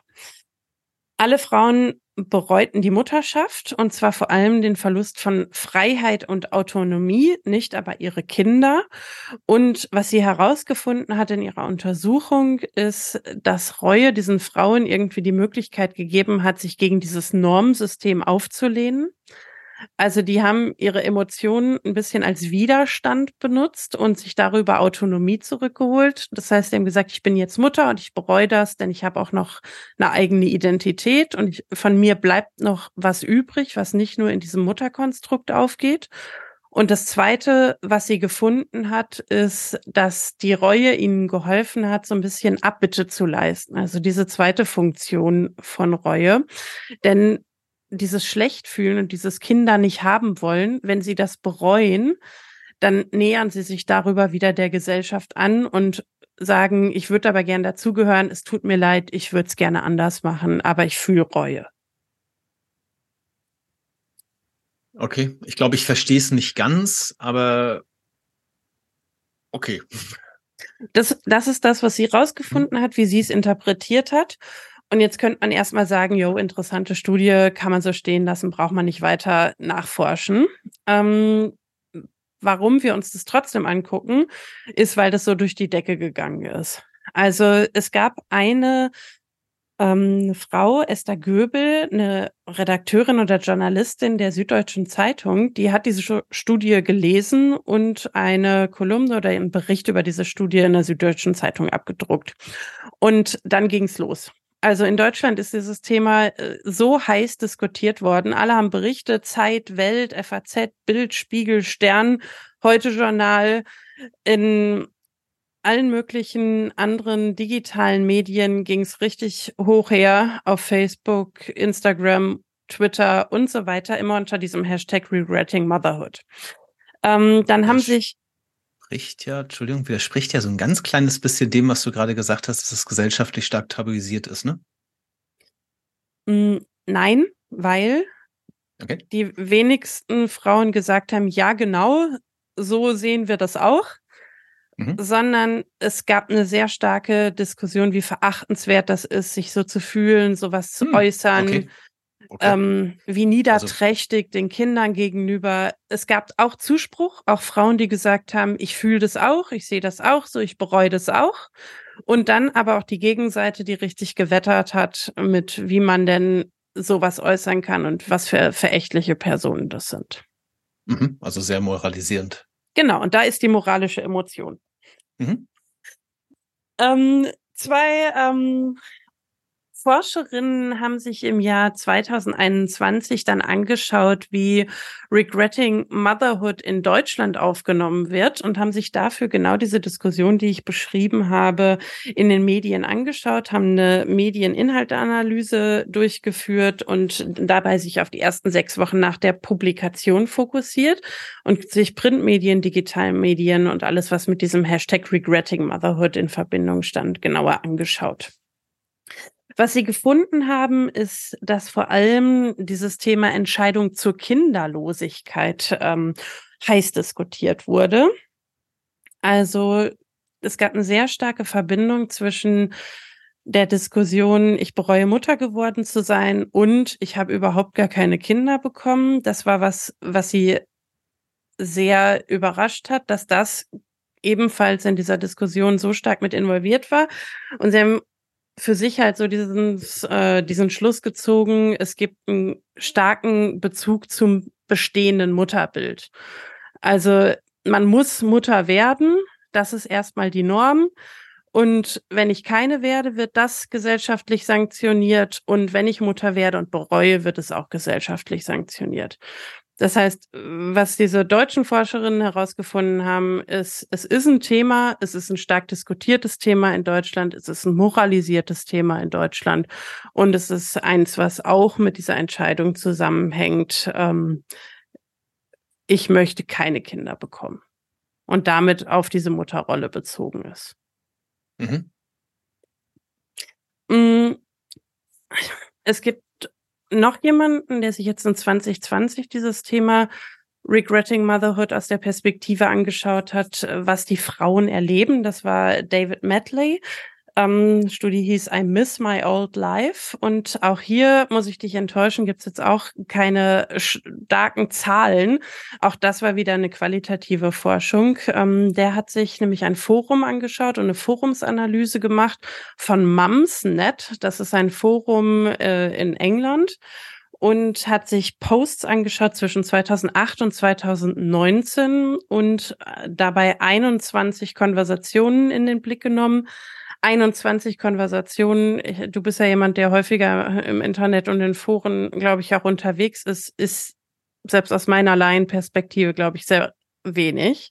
Alle Frauen bereuten die Mutterschaft und zwar vor allem den Verlust von Freiheit und Autonomie, nicht aber ihre Kinder. Und was sie herausgefunden hat in ihrer Untersuchung ist, dass Reue diesen Frauen irgendwie die Möglichkeit gegeben hat, sich gegen dieses Normsystem aufzulehnen also die haben ihre Emotionen ein bisschen als Widerstand benutzt und sich darüber Autonomie zurückgeholt. Das heißt, sie haben gesagt, ich bin jetzt Mutter und ich bereue das, denn ich habe auch noch eine eigene Identität und ich, von mir bleibt noch was übrig, was nicht nur in diesem Mutterkonstrukt aufgeht. Und das Zweite, was sie gefunden hat, ist, dass die Reue ihnen geholfen hat, so ein bisschen Abbitte zu leisten. Also diese zweite Funktion von Reue. Denn dieses Schlechtfühlen und dieses Kinder nicht haben wollen, wenn sie das bereuen, dann nähern sie sich darüber wieder der Gesellschaft an und sagen, ich würde aber gern dazugehören, es tut mir leid, ich würde es gerne anders machen, aber ich fühle Reue. Okay, ich glaube, ich verstehe es nicht ganz, aber Okay. Das, das ist das, was sie rausgefunden hat, wie sie es interpretiert hat. Und jetzt könnte man erstmal sagen, jo, interessante Studie, kann man so stehen lassen, braucht man nicht weiter nachforschen. Ähm, warum wir uns das trotzdem angucken, ist, weil das so durch die Decke gegangen ist. Also es gab eine ähm, Frau, Esther Göbel, eine Redakteurin oder Journalistin der Süddeutschen Zeitung, die hat diese Studie gelesen und eine Kolumne oder einen Bericht über diese Studie in der Süddeutschen Zeitung abgedruckt. Und dann ging's los. Also in Deutschland ist dieses Thema äh, so heiß diskutiert worden. Alle haben berichtet, Zeit, Welt, FAZ, Bild, Spiegel, Stern, Heute Journal. In allen möglichen anderen digitalen Medien ging es richtig hoch her auf Facebook, Instagram, Twitter und so weiter, immer unter diesem Hashtag Regretting Motherhood. Ähm, dann haben sich widerspricht ja, Entschuldigung, widerspricht ja so ein ganz kleines bisschen dem, was du gerade gesagt hast, dass es gesellschaftlich stark tabuisiert ist, ne? Mm, nein, weil okay. die wenigsten Frauen gesagt haben, ja, genau, so sehen wir das auch. Mhm. Sondern es gab eine sehr starke Diskussion, wie verachtenswert das ist, sich so zu fühlen, sowas zu hm, äußern. Okay. Okay. Ähm, wie also niederträchtig also, den Kindern gegenüber. Es gab auch Zuspruch, auch Frauen, die gesagt haben, ich fühle das auch, ich sehe das auch so, ich bereue das auch. Und dann aber auch die Gegenseite, die richtig gewettert hat, mit wie man denn sowas äußern kann und was für verächtliche Personen das sind. Mhm, also sehr moralisierend. Genau, und da ist die moralische Emotion. Mhm. Ähm, zwei ähm, Forscherinnen haben sich im Jahr 2021 dann angeschaut, wie Regretting Motherhood in Deutschland aufgenommen wird und haben sich dafür genau diese Diskussion, die ich beschrieben habe, in den Medien angeschaut, haben eine Medieninhalteanalyse durchgeführt und dabei sich auf die ersten sechs Wochen nach der Publikation fokussiert und sich Printmedien, Digitalmedien und alles, was mit diesem Hashtag Regretting Motherhood in Verbindung stand, genauer angeschaut. Was sie gefunden haben, ist, dass vor allem dieses Thema Entscheidung zur Kinderlosigkeit ähm, heiß diskutiert wurde. Also es gab eine sehr starke Verbindung zwischen der Diskussion, ich bereue Mutter geworden zu sein und ich habe überhaupt gar keine Kinder bekommen. Das war was, was sie sehr überrascht hat, dass das ebenfalls in dieser Diskussion so stark mit involviert war. Und sie haben für sich halt so diesen, äh, diesen Schluss gezogen, es gibt einen starken Bezug zum bestehenden Mutterbild. Also man muss Mutter werden, das ist erstmal die Norm. Und wenn ich keine werde, wird das gesellschaftlich sanktioniert. Und wenn ich Mutter werde und bereue, wird es auch gesellschaftlich sanktioniert. Das heißt, was diese deutschen Forscherinnen herausgefunden haben, ist, es ist ein Thema, es ist ein stark diskutiertes Thema in Deutschland, es ist ein moralisiertes Thema in Deutschland und es ist eins, was auch mit dieser Entscheidung zusammenhängt, ähm, ich möchte keine Kinder bekommen und damit auf diese Mutterrolle bezogen ist. Mhm. Mm, es gibt noch jemanden, der sich jetzt in 2020 dieses Thema Regretting Motherhood aus der Perspektive angeschaut hat, was die Frauen erleben. Das war David Medley. Ähm, Studie hieß I Miss My Old Life. Und auch hier muss ich dich enttäuschen, gibt es jetzt auch keine starken Zahlen. Auch das war wieder eine qualitative Forschung. Ähm, der hat sich nämlich ein Forum angeschaut und eine Forumsanalyse gemacht von Mumsnet. Das ist ein Forum äh, in England und hat sich Posts angeschaut zwischen 2008 und 2019 und äh, dabei 21 Konversationen in den Blick genommen 21 Konversationen. Du bist ja jemand, der häufiger im Internet und in Foren, glaube ich, auch unterwegs ist, ist selbst aus meiner Laienperspektive, glaube ich, sehr wenig.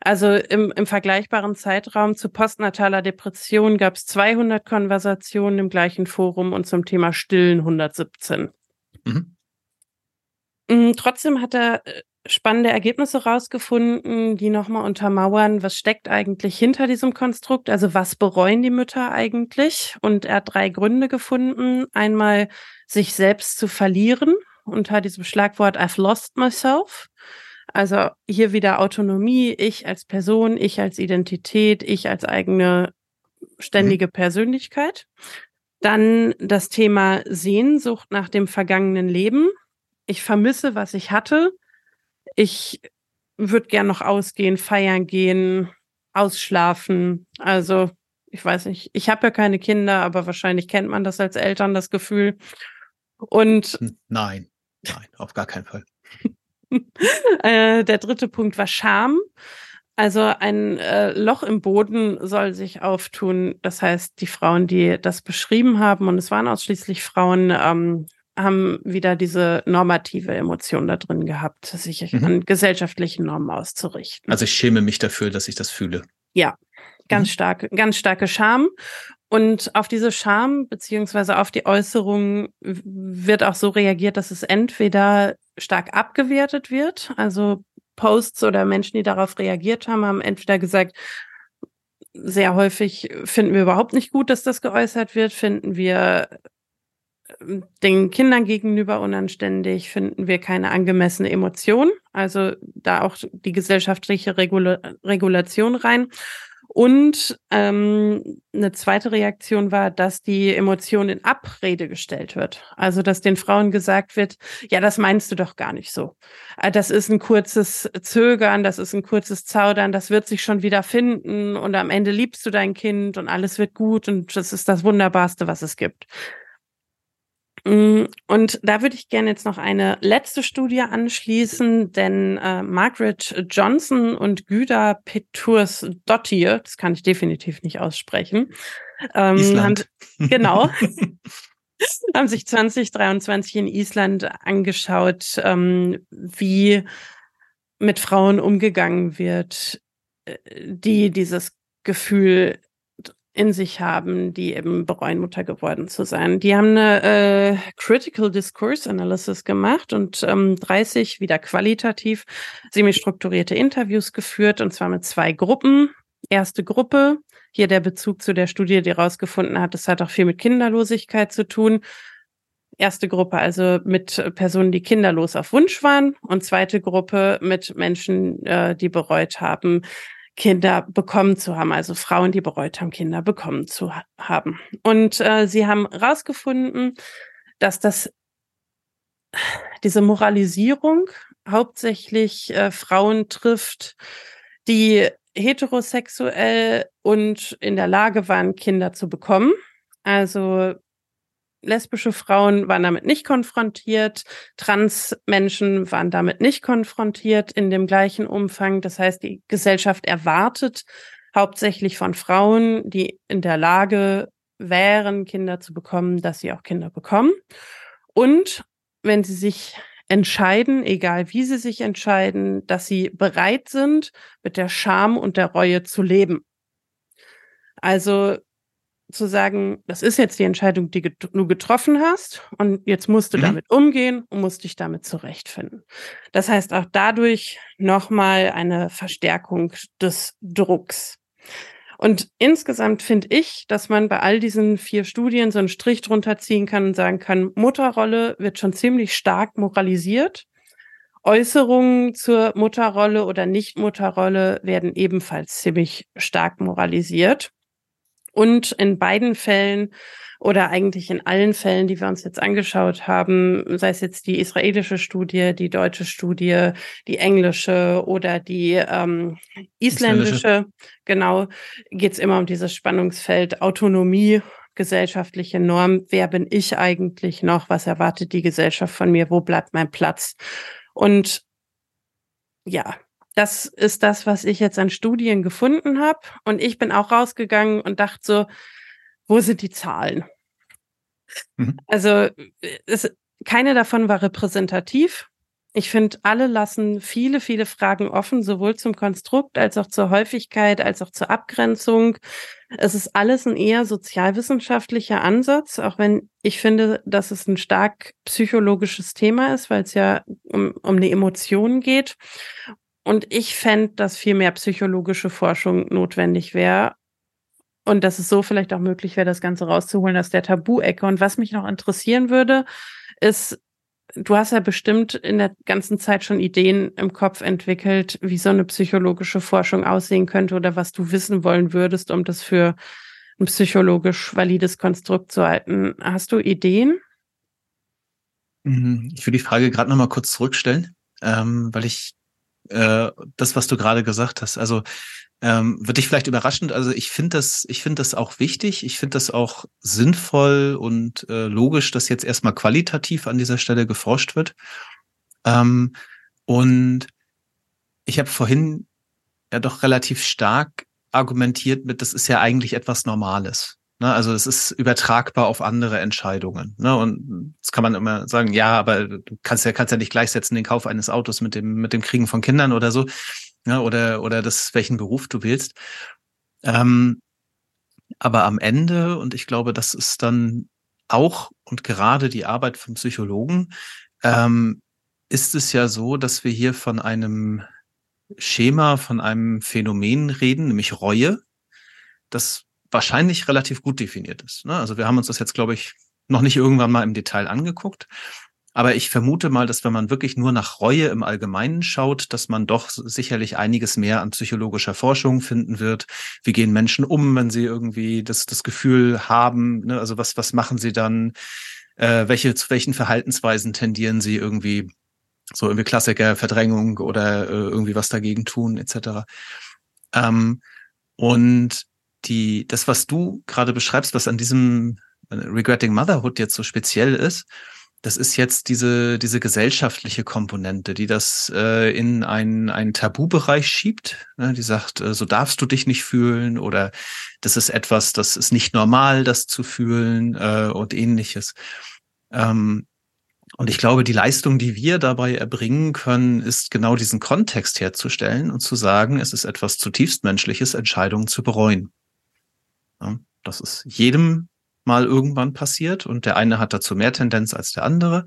Also im, im vergleichbaren Zeitraum zu postnataler Depression gab es 200 Konversationen im gleichen Forum und zum Thema Stillen 117. Mhm. Mm, trotzdem hat er äh, spannende Ergebnisse rausgefunden, die nochmal untermauern, was steckt eigentlich hinter diesem Konstrukt, also was bereuen die Mütter eigentlich. Und er hat drei Gründe gefunden. Einmal sich selbst zu verlieren unter diesem Schlagwort I've lost myself. Also hier wieder Autonomie, ich als Person, ich als Identität, ich als eigene ständige mhm. Persönlichkeit. Dann das Thema Sehnsucht nach dem vergangenen Leben. Ich vermisse, was ich hatte. Ich würde gern noch ausgehen, feiern gehen, ausschlafen. Also ich weiß nicht, ich habe ja keine Kinder, aber wahrscheinlich kennt man das als Eltern, das Gefühl. Und nein, nein, auf gar keinen Fall. äh, der dritte Punkt war Scham. Also ein äh, Loch im Boden soll sich auftun. Das heißt, die Frauen, die das beschrieben haben, und es waren ausschließlich Frauen, ähm, haben wieder diese normative Emotion da drin gehabt, sich mhm. an gesellschaftlichen Normen auszurichten. Also ich schäme mich dafür, dass ich das fühle. Ja, ganz mhm. stark, ganz starke Scham. Und auf diese Scham beziehungsweise auf die Äußerung wird auch so reagiert, dass es entweder stark abgewertet wird, also Posts oder Menschen, die darauf reagiert haben, haben entweder gesagt, sehr häufig finden wir überhaupt nicht gut, dass das geäußert wird, finden wir den Kindern gegenüber unanständig, finden wir keine angemessene Emotion, also da auch die gesellschaftliche Regula Regulation rein. Und ähm, eine zweite Reaktion war, dass die Emotion in Abrede gestellt wird. Also dass den Frauen gesagt wird, ja, das meinst du doch gar nicht so. Äh, das ist ein kurzes Zögern, das ist ein kurzes Zaudern, das wird sich schon wieder finden und am Ende liebst du dein Kind und alles wird gut und das ist das Wunderbarste, was es gibt. Mm, und da würde ich gerne jetzt noch eine letzte Studie anschließen, denn äh, Margaret Johnson und Güda Peturs Dottir, das kann ich definitiv nicht aussprechen, ähm, Island. Haben, genau, haben sich 2023 in Island angeschaut, ähm, wie mit Frauen umgegangen wird, äh, die dieses Gefühl in sich haben, die eben bereuen, Mutter geworden zu sein. Die haben eine äh, Critical Discourse Analysis gemacht und ähm, 30 wieder qualitativ semi-strukturierte Interviews geführt und zwar mit zwei Gruppen. Erste Gruppe, hier der Bezug zu der Studie, die rausgefunden hat, es hat auch viel mit Kinderlosigkeit zu tun. Erste Gruppe also mit Personen, die kinderlos auf Wunsch waren und zweite Gruppe mit Menschen, äh, die bereut haben, Kinder bekommen zu haben, also Frauen, die bereut haben, Kinder bekommen zu ha haben. Und äh, sie haben herausgefunden, dass das diese Moralisierung hauptsächlich äh, Frauen trifft, die heterosexuell und in der Lage waren, Kinder zu bekommen. Also lesbische Frauen waren damit nicht konfrontiert, Transmenschen waren damit nicht konfrontiert in dem gleichen Umfang. Das heißt, die Gesellschaft erwartet hauptsächlich von Frauen, die in der Lage wären, Kinder zu bekommen, dass sie auch Kinder bekommen. Und wenn sie sich entscheiden, egal wie sie sich entscheiden, dass sie bereit sind, mit der Scham und der Reue zu leben. Also zu sagen, das ist jetzt die Entscheidung, die du getroffen hast und jetzt musst du mhm. damit umgehen und musst dich damit zurechtfinden. Das heißt auch dadurch nochmal eine Verstärkung des Drucks. Und insgesamt finde ich, dass man bei all diesen vier Studien so einen Strich drunter ziehen kann und sagen kann, Mutterrolle wird schon ziemlich stark moralisiert. Äußerungen zur Mutterrolle oder Nicht-Mutterrolle werden ebenfalls ziemlich stark moralisiert. Und in beiden Fällen oder eigentlich in allen Fällen, die wir uns jetzt angeschaut haben, sei es jetzt die israelische Studie, die deutsche Studie, die englische oder die ähm, isländische, genau, geht es immer um dieses Spannungsfeld Autonomie, gesellschaftliche Norm. Wer bin ich eigentlich noch? Was erwartet die Gesellschaft von mir? Wo bleibt mein Platz? Und ja, das ist das, was ich jetzt an Studien gefunden habe. Und ich bin auch rausgegangen und dachte so, wo sind die Zahlen? Mhm. Also es, keine davon war repräsentativ. Ich finde, alle lassen viele, viele Fragen offen, sowohl zum Konstrukt als auch zur Häufigkeit, als auch zur Abgrenzung. Es ist alles ein eher sozialwissenschaftlicher Ansatz, auch wenn ich finde, dass es ein stark psychologisches Thema ist, weil es ja um, um eine Emotion geht. Und ich fände, dass viel mehr psychologische Forschung notwendig wäre. Und dass es so vielleicht auch möglich wäre, das Ganze rauszuholen aus der Tabu-Ecke. Und was mich noch interessieren würde, ist, du hast ja bestimmt in der ganzen Zeit schon Ideen im Kopf entwickelt, wie so eine psychologische Forschung aussehen könnte oder was du wissen wollen würdest, um das für ein psychologisch valides Konstrukt zu halten. Hast du Ideen? Mhm. Ich will die Frage gerade noch mal kurz zurückstellen, ähm, weil ich äh, das, was du gerade gesagt hast, also ähm, wird dich vielleicht überraschend. Also ich finde das, ich finde das auch wichtig. Ich finde das auch sinnvoll und äh, logisch, dass jetzt erstmal qualitativ an dieser Stelle geforscht wird. Ähm, und ich habe vorhin ja doch relativ stark argumentiert mit, das ist ja eigentlich etwas Normales. Ne? Also es ist übertragbar auf andere Entscheidungen. Ne? Und das kann man immer sagen, ja, aber du kannst ja, kannst ja nicht gleichsetzen den Kauf eines Autos mit dem, mit dem Kriegen von Kindern oder so ja, oder, oder das, welchen Beruf du wählst. Ähm, aber am Ende, und ich glaube, das ist dann auch und gerade die Arbeit vom Psychologen, ähm, ist es ja so, dass wir hier von einem Schema, von einem Phänomen reden, nämlich Reue, das wahrscheinlich relativ gut definiert ist. Ne? Also wir haben uns das jetzt, glaube ich, noch nicht irgendwann mal im Detail angeguckt. Aber ich vermute mal, dass wenn man wirklich nur nach Reue im Allgemeinen schaut, dass man doch sicherlich einiges mehr an psychologischer Forschung finden wird. Wie gehen Menschen um, wenn sie irgendwie das, das Gefühl haben, ne? also was, was machen sie dann? Äh, welche, zu welchen Verhaltensweisen tendieren sie irgendwie? So irgendwie Klassiker, Verdrängung oder äh, irgendwie was dagegen tun, etc. Ähm, und die, das, was du gerade beschreibst, was an diesem Regretting Motherhood jetzt so speziell ist, das ist jetzt diese, diese gesellschaftliche Komponente, die das äh, in einen, einen Tabubereich schiebt. Ne? Die sagt, äh, so darfst du dich nicht fühlen oder das ist etwas, das ist nicht normal, das zu fühlen äh, und ähnliches. Ähm, und ich glaube, die Leistung, die wir dabei erbringen können, ist genau diesen Kontext herzustellen und zu sagen, es ist etwas zutiefst Menschliches, Entscheidungen zu bereuen. Ja, das ist jedem mal irgendwann passiert und der eine hat dazu mehr Tendenz als der andere.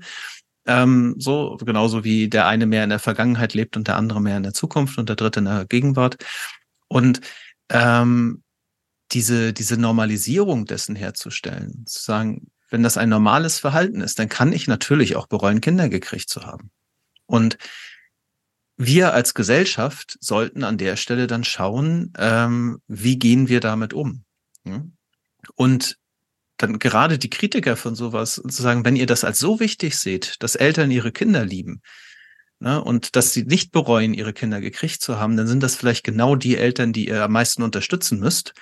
Ähm, so, genauso wie der eine mehr in der Vergangenheit lebt und der andere mehr in der Zukunft und der dritte in der Gegenwart. Und ähm, diese, diese Normalisierung dessen herzustellen, zu sagen, wenn das ein normales Verhalten ist, dann kann ich natürlich auch bereuen, Kinder gekriegt zu haben. Und wir als Gesellschaft sollten an der Stelle dann schauen, ähm, wie gehen wir damit um. Und dann gerade die Kritiker von sowas zu sagen, wenn ihr das als so wichtig seht, dass Eltern ihre Kinder lieben, ne, und dass sie nicht bereuen, ihre Kinder gekriegt zu haben, dann sind das vielleicht genau die Eltern, die ihr am meisten unterstützen müsst,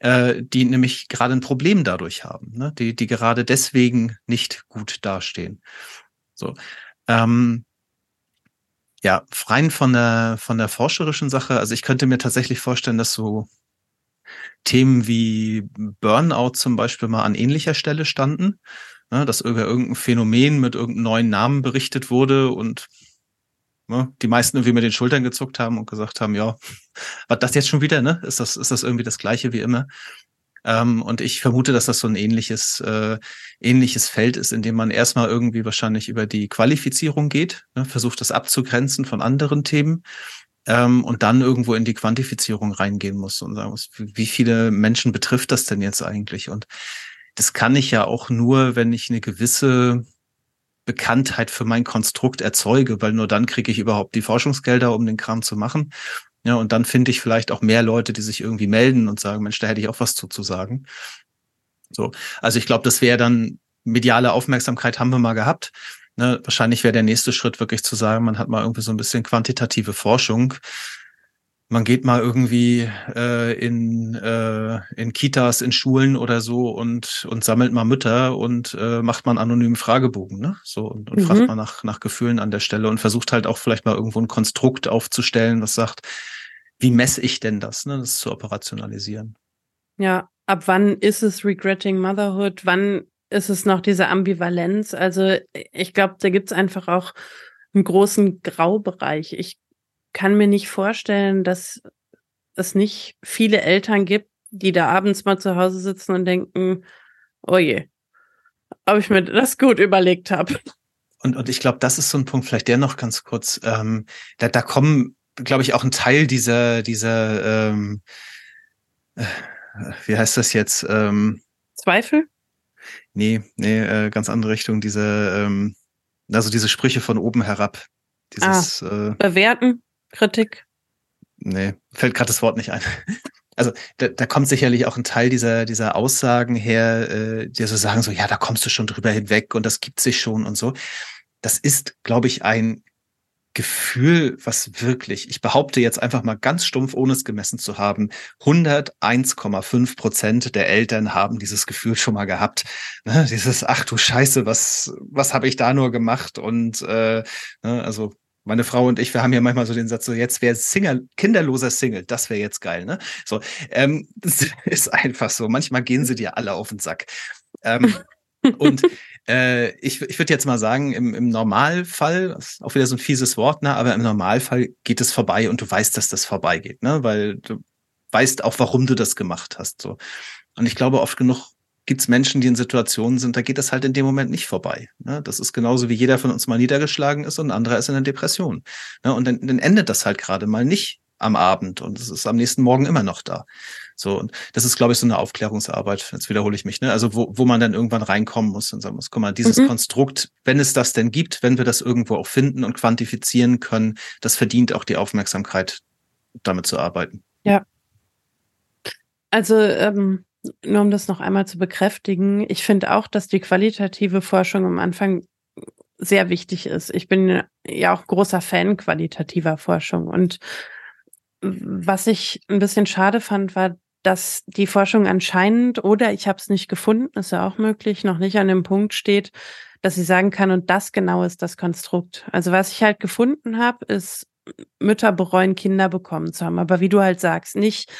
äh, die nämlich gerade ein Problem dadurch haben, ne, die, die gerade deswegen nicht gut dastehen. So. Ähm, ja, rein von der, von der forscherischen Sache, also ich könnte mir tatsächlich vorstellen, dass so Themen wie Burnout zum Beispiel mal an ähnlicher Stelle standen, ne, dass über irgendein Phänomen mit irgendeinem neuen Namen berichtet wurde und ne, die meisten irgendwie mit den Schultern gezuckt haben und gesagt haben, ja, was das jetzt schon wieder, ne? Ist das, ist das irgendwie das gleiche wie immer? Ähm, und ich vermute, dass das so ein ähnliches, äh, ähnliches Feld ist, in dem man erstmal irgendwie wahrscheinlich über die Qualifizierung geht, ne, versucht das abzugrenzen von anderen Themen ähm, und dann irgendwo in die Quantifizierung reingehen muss und sagen muss, wie viele Menschen betrifft das denn jetzt eigentlich? Und das kann ich ja auch nur, wenn ich eine gewisse Bekanntheit für mein Konstrukt erzeuge, weil nur dann kriege ich überhaupt die Forschungsgelder, um den Kram zu machen. Ja, und dann finde ich vielleicht auch mehr Leute, die sich irgendwie melden und sagen, Mensch, da hätte ich auch was zu, zu sagen. So, also ich glaube, das wäre dann mediale Aufmerksamkeit haben wir mal gehabt. Ne, wahrscheinlich wäre der nächste Schritt wirklich zu sagen, man hat mal irgendwie so ein bisschen quantitative Forschung. Man geht mal irgendwie äh, in, äh, in Kitas, in Schulen oder so und, und sammelt mal Mütter und äh, macht mal einen anonymen Fragebogen, ne? So und, und mhm. fragt mal nach, nach Gefühlen an der Stelle und versucht halt auch vielleicht mal irgendwo ein Konstrukt aufzustellen, was sagt, wie messe ich denn das, ne? Das zu operationalisieren. Ja, ab wann ist es Regretting Motherhood? Wann ist es noch diese Ambivalenz. Also ich glaube, da gibt es einfach auch einen großen Graubereich. Ich kann mir nicht vorstellen, dass es nicht viele Eltern gibt, die da abends mal zu Hause sitzen und denken, oh je, ob ich mir das gut überlegt habe. Und, und ich glaube, das ist so ein Punkt, vielleicht der noch ganz kurz. Ähm, da, da kommen, glaube ich, auch ein Teil dieser, dieser, ähm, äh, wie heißt das jetzt? Ähm, Zweifel? Nee, nee, äh, ganz andere Richtung. Diese, ähm, Also diese Sprüche von oben herab. Dieses, ah, äh, bewerten, Kritik. Nee, fällt gerade das Wort nicht ein. Also da, da kommt sicherlich auch ein Teil dieser, dieser Aussagen her, äh, die so sagen, so, ja, da kommst du schon drüber hinweg und das gibt sich schon und so. Das ist, glaube ich, ein Gefühl, was wirklich, ich behaupte jetzt einfach mal ganz stumpf, ohne es gemessen zu haben, 101,5 Prozent der Eltern haben dieses Gefühl schon mal gehabt. Ne? Dieses, ach du Scheiße, was, was habe ich da nur gemacht? Und äh, ne? also meine Frau und ich, wir haben ja manchmal so den Satz, so jetzt wäre Single, kinderloser Single, das wäre jetzt geil, ne? So, ähm, das ist einfach so. Manchmal gehen sie dir alle auf den Sack. Ähm, und äh, ich, ich würde jetzt mal sagen, im, im Normalfall, auch wieder so ein fieses Wort, ne, aber im Normalfall geht es vorbei und du weißt, dass das vorbeigeht, ne? Weil du weißt auch, warum du das gemacht hast. So. Und ich glaube, oft genug gibt es Menschen, die in Situationen sind, da geht das halt in dem Moment nicht vorbei. Ne? Das ist genauso wie jeder von uns mal niedergeschlagen ist und ein anderer ist in einer Depression. Ne? Und dann, dann endet das halt gerade mal nicht am Abend und es ist am nächsten Morgen immer noch da. So, und das ist, glaube ich, so eine Aufklärungsarbeit, jetzt wiederhole ich mich, ne? Also, wo, wo man dann irgendwann reinkommen muss und sagen muss, guck mal, dieses mhm. Konstrukt, wenn es das denn gibt, wenn wir das irgendwo auch finden und quantifizieren können, das verdient auch die Aufmerksamkeit, damit zu arbeiten. Ja. Also, ähm, nur um das noch einmal zu bekräftigen, ich finde auch, dass die qualitative Forschung am Anfang sehr wichtig ist. Ich bin ja auch großer Fan qualitativer Forschung und was ich ein bisschen schade fand, war, dass die Forschung anscheinend, oder ich habe es nicht gefunden, ist ja auch möglich, noch nicht an dem Punkt steht, dass sie sagen kann, und das genau ist das Konstrukt. Also was ich halt gefunden habe, ist, Mütter bereuen, Kinder bekommen zu haben. Aber wie du halt sagst, nicht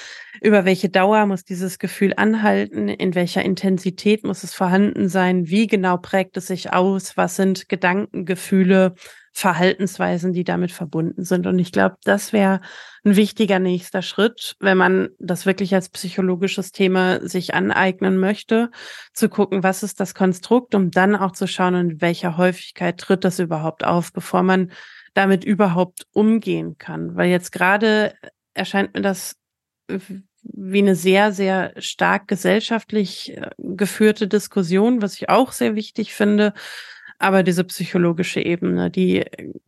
über welche Dauer muss dieses Gefühl anhalten, in welcher Intensität muss es vorhanden sein, wie genau prägt es sich aus, was sind Gedanken, Gefühle, Verhaltensweisen, die damit verbunden sind. Und ich glaube, das wäre ein wichtiger nächster Schritt, wenn man das wirklich als psychologisches Thema sich aneignen möchte, zu gucken, was ist das Konstrukt, um dann auch zu schauen, in welcher Häufigkeit tritt das überhaupt auf, bevor man damit überhaupt umgehen kann. Weil jetzt gerade erscheint mir das wie eine sehr, sehr stark gesellschaftlich äh, geführte Diskussion, was ich auch sehr wichtig finde, aber diese psychologische Ebene, die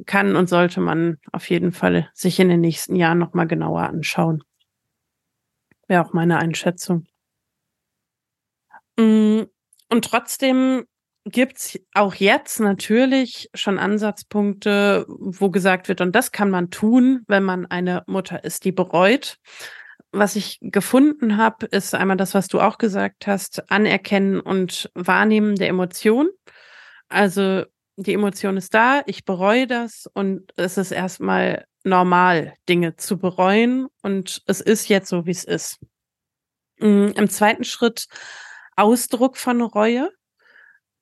kann und sollte man auf jeden Fall sich in den nächsten Jahren nochmal genauer anschauen. Wäre auch meine Einschätzung. Mm, und trotzdem gibt's auch jetzt natürlich schon Ansatzpunkte, wo gesagt wird, und das kann man tun, wenn man eine Mutter ist, die bereut. Was ich gefunden habe, ist einmal das, was du auch gesagt hast, Anerkennen und Wahrnehmen der Emotionen. Also die Emotion ist da, ich bereue das und es ist erstmal normal, Dinge zu bereuen und es ist jetzt so, wie es ist. Mm, Im zweiten Schritt Ausdruck von Reue,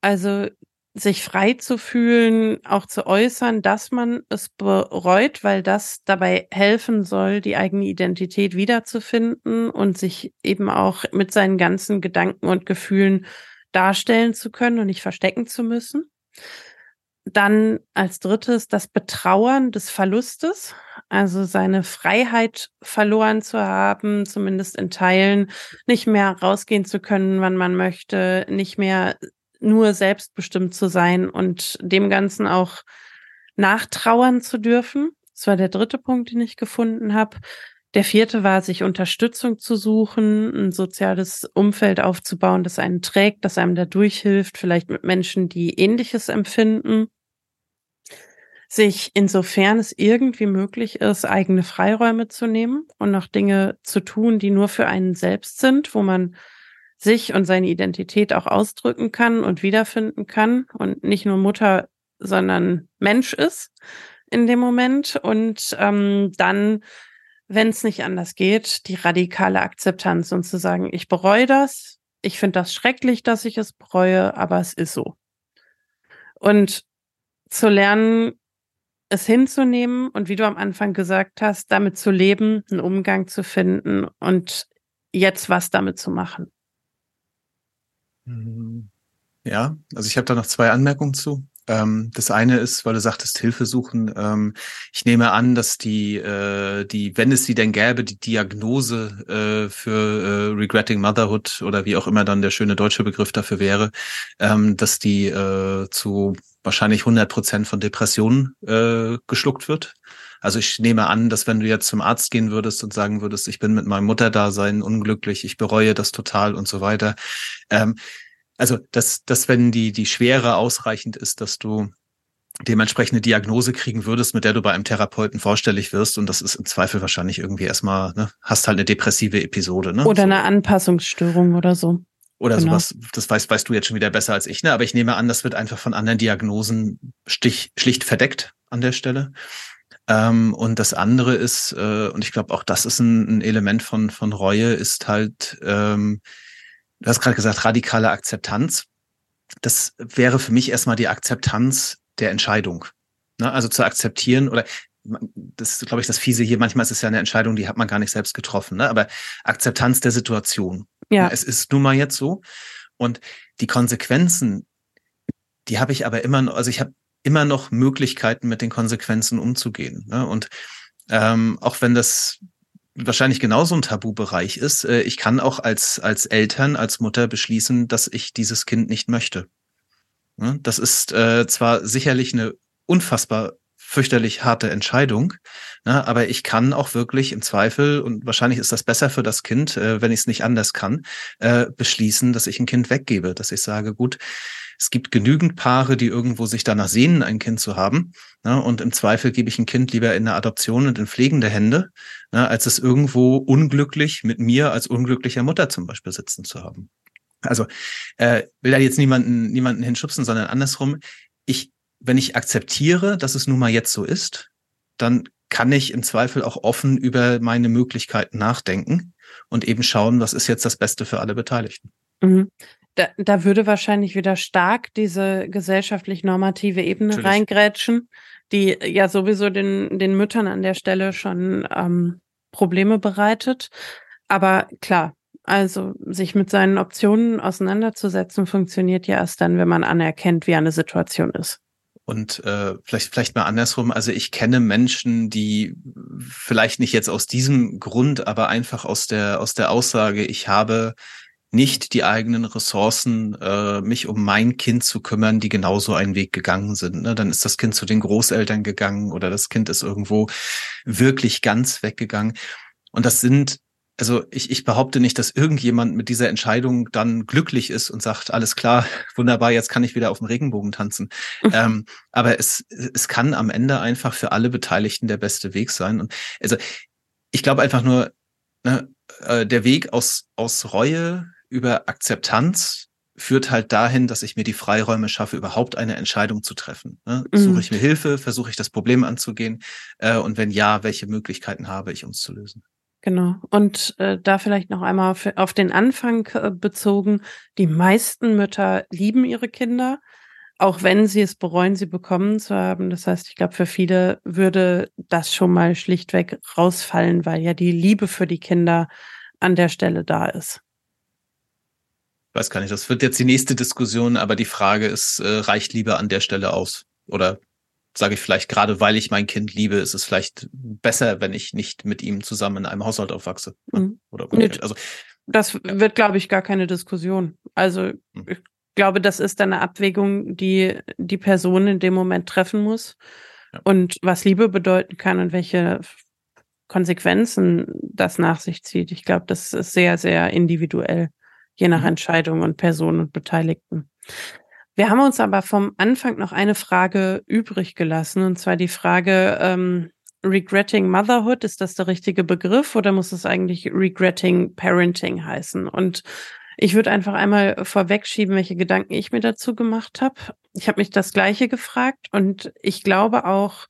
also sich frei zu fühlen, auch zu äußern, dass man es bereut, weil das dabei helfen soll, die eigene Identität wiederzufinden und sich eben auch mit seinen ganzen Gedanken und Gefühlen darstellen zu können und nicht verstecken zu müssen. Dann als drittes das Betrauern des Verlustes, also seine Freiheit verloren zu haben, zumindest in Teilen, nicht mehr rausgehen zu können, wann man möchte, nicht mehr nur selbstbestimmt zu sein und dem Ganzen auch nachtrauern zu dürfen. Das war der dritte Punkt, den ich gefunden habe. Der vierte war, sich Unterstützung zu suchen, ein soziales Umfeld aufzubauen, das einen trägt, das einem da durchhilft, vielleicht mit Menschen, die ähnliches empfinden. Sich, insofern es irgendwie möglich ist, eigene Freiräume zu nehmen und noch Dinge zu tun, die nur für einen selbst sind, wo man sich und seine Identität auch ausdrücken kann und wiederfinden kann und nicht nur Mutter, sondern Mensch ist in dem Moment. Und ähm, dann wenn es nicht anders geht, die radikale Akzeptanz und zu sagen, ich bereue das, ich finde das schrecklich, dass ich es bereue, aber es ist so. Und zu lernen, es hinzunehmen und wie du am Anfang gesagt hast, damit zu leben, einen Umgang zu finden und jetzt was damit zu machen. Ja, also ich habe da noch zwei Anmerkungen zu. Ähm, das eine ist, weil du sagtest, Hilfe suchen. Ähm, ich nehme an, dass die, äh, die, wenn es sie denn gäbe, die Diagnose äh, für äh, Regretting Motherhood oder wie auch immer dann der schöne deutsche Begriff dafür wäre, ähm, dass die äh, zu wahrscheinlich 100 Prozent von Depressionen äh, geschluckt wird. Also ich nehme an, dass wenn du jetzt zum Arzt gehen würdest und sagen würdest, ich bin mit meinem Mutterdasein unglücklich, ich bereue das total und so weiter. Ähm, also, dass, dass wenn die, die Schwere ausreichend ist, dass du dementsprechende Diagnose kriegen würdest, mit der du bei einem Therapeuten vorstellig wirst. Und das ist im Zweifel wahrscheinlich irgendwie erstmal, ne, hast halt eine depressive Episode. Ne? Oder eine Anpassungsstörung oder so. Oder genau. sowas, das weißt, weißt du jetzt schon wieder besser als ich, ne? Aber ich nehme an, das wird einfach von anderen Diagnosen stich, schlicht verdeckt an der Stelle. Ähm, und das andere ist, äh, und ich glaube auch das ist ein, ein, Element von, von Reue, ist halt, ähm, du hast gerade gesagt, radikale Akzeptanz. Das wäre für mich erstmal die Akzeptanz der Entscheidung. Ne? Also zu akzeptieren oder das ist, glaube ich, das Fiese hier. Manchmal ist es ja eine Entscheidung, die hat man gar nicht selbst getroffen. Ne? Aber Akzeptanz der Situation. Ja. Es ist nun mal jetzt so. Und die Konsequenzen, die habe ich aber immer noch, also ich habe immer noch Möglichkeiten, mit den Konsequenzen umzugehen. Ne? Und ähm, auch wenn das wahrscheinlich genauso ein Tabubereich ist, äh, ich kann auch als, als Eltern, als Mutter beschließen, dass ich dieses Kind nicht möchte. Ne? Das ist äh, zwar sicherlich eine unfassbar fürchterlich harte Entscheidung. Ne? Aber ich kann auch wirklich im Zweifel, und wahrscheinlich ist das besser für das Kind, äh, wenn ich es nicht anders kann, äh, beschließen, dass ich ein Kind weggebe, dass ich sage, gut, es gibt genügend Paare, die irgendwo sich danach sehnen, ein Kind zu haben. Ne? Und im Zweifel gebe ich ein Kind lieber in eine Adoption und in pflegende Hände, ne? als es irgendwo unglücklich mit mir als unglücklicher Mutter zum Beispiel sitzen zu haben. Also äh, will da jetzt niemanden, niemanden hinschubsen, sondern andersrum. Ich, wenn ich akzeptiere, dass es nun mal jetzt so ist, dann kann ich im Zweifel auch offen über meine Möglichkeiten nachdenken und eben schauen, was ist jetzt das Beste für alle Beteiligten. Mhm. Da, da würde wahrscheinlich wieder stark diese gesellschaftlich normative Ebene Natürlich. reingrätschen, die ja sowieso den, den Müttern an der Stelle schon ähm, Probleme bereitet. Aber klar, also sich mit seinen Optionen auseinanderzusetzen, funktioniert ja erst dann, wenn man anerkennt, wie eine Situation ist. Und äh, vielleicht, vielleicht mal andersrum. Also ich kenne Menschen, die vielleicht nicht jetzt aus diesem Grund, aber einfach aus der, aus der Aussage, ich habe nicht die eigenen Ressourcen, äh, mich um mein Kind zu kümmern, die genauso einen Weg gegangen sind. Ne? Dann ist das Kind zu den Großeltern gegangen oder das Kind ist irgendwo wirklich ganz weggegangen. Und das sind, also ich, ich behaupte nicht, dass irgendjemand mit dieser Entscheidung dann glücklich ist und sagt, alles klar, wunderbar, jetzt kann ich wieder auf dem Regenbogen tanzen. ähm, aber es, es kann am Ende einfach für alle Beteiligten der beste Weg sein. Und also ich glaube einfach nur, ne, äh, der Weg aus, aus Reue, über Akzeptanz führt halt dahin, dass ich mir die Freiräume schaffe, überhaupt eine Entscheidung zu treffen. Ne? Mhm. Suche ich mir Hilfe, versuche ich das Problem anzugehen äh, und wenn ja, welche Möglichkeiten habe ich, um es zu lösen? Genau. Und äh, da vielleicht noch einmal auf, auf den Anfang äh, bezogen. Die meisten Mütter lieben ihre Kinder, auch wenn sie es bereuen, sie bekommen zu haben. Das heißt, ich glaube, für viele würde das schon mal schlichtweg rausfallen, weil ja die Liebe für die Kinder an der Stelle da ist weiß gar nicht, das wird jetzt die nächste Diskussion, aber die Frage ist, äh, reicht Liebe an der Stelle aus? Oder sage ich vielleicht gerade, weil ich mein Kind liebe, ist es vielleicht besser, wenn ich nicht mit ihm zusammen in einem Haushalt aufwachse. Mhm. Oder also das wird, glaube ich, gar keine Diskussion. Also mhm. ich glaube, das ist eine Abwägung, die die Person in dem Moment treffen muss. Ja. Und was Liebe bedeuten kann und welche Konsequenzen das nach sich zieht. Ich glaube, das ist sehr, sehr individuell je nach mhm. Entscheidung und Person und Beteiligten. Wir haben uns aber vom Anfang noch eine Frage übrig gelassen, und zwar die Frage, ähm, Regretting Motherhood, ist das der richtige Begriff oder muss es eigentlich Regretting Parenting heißen? Und ich würde einfach einmal vorwegschieben, welche Gedanken ich mir dazu gemacht habe. Ich habe mich das gleiche gefragt und ich glaube auch,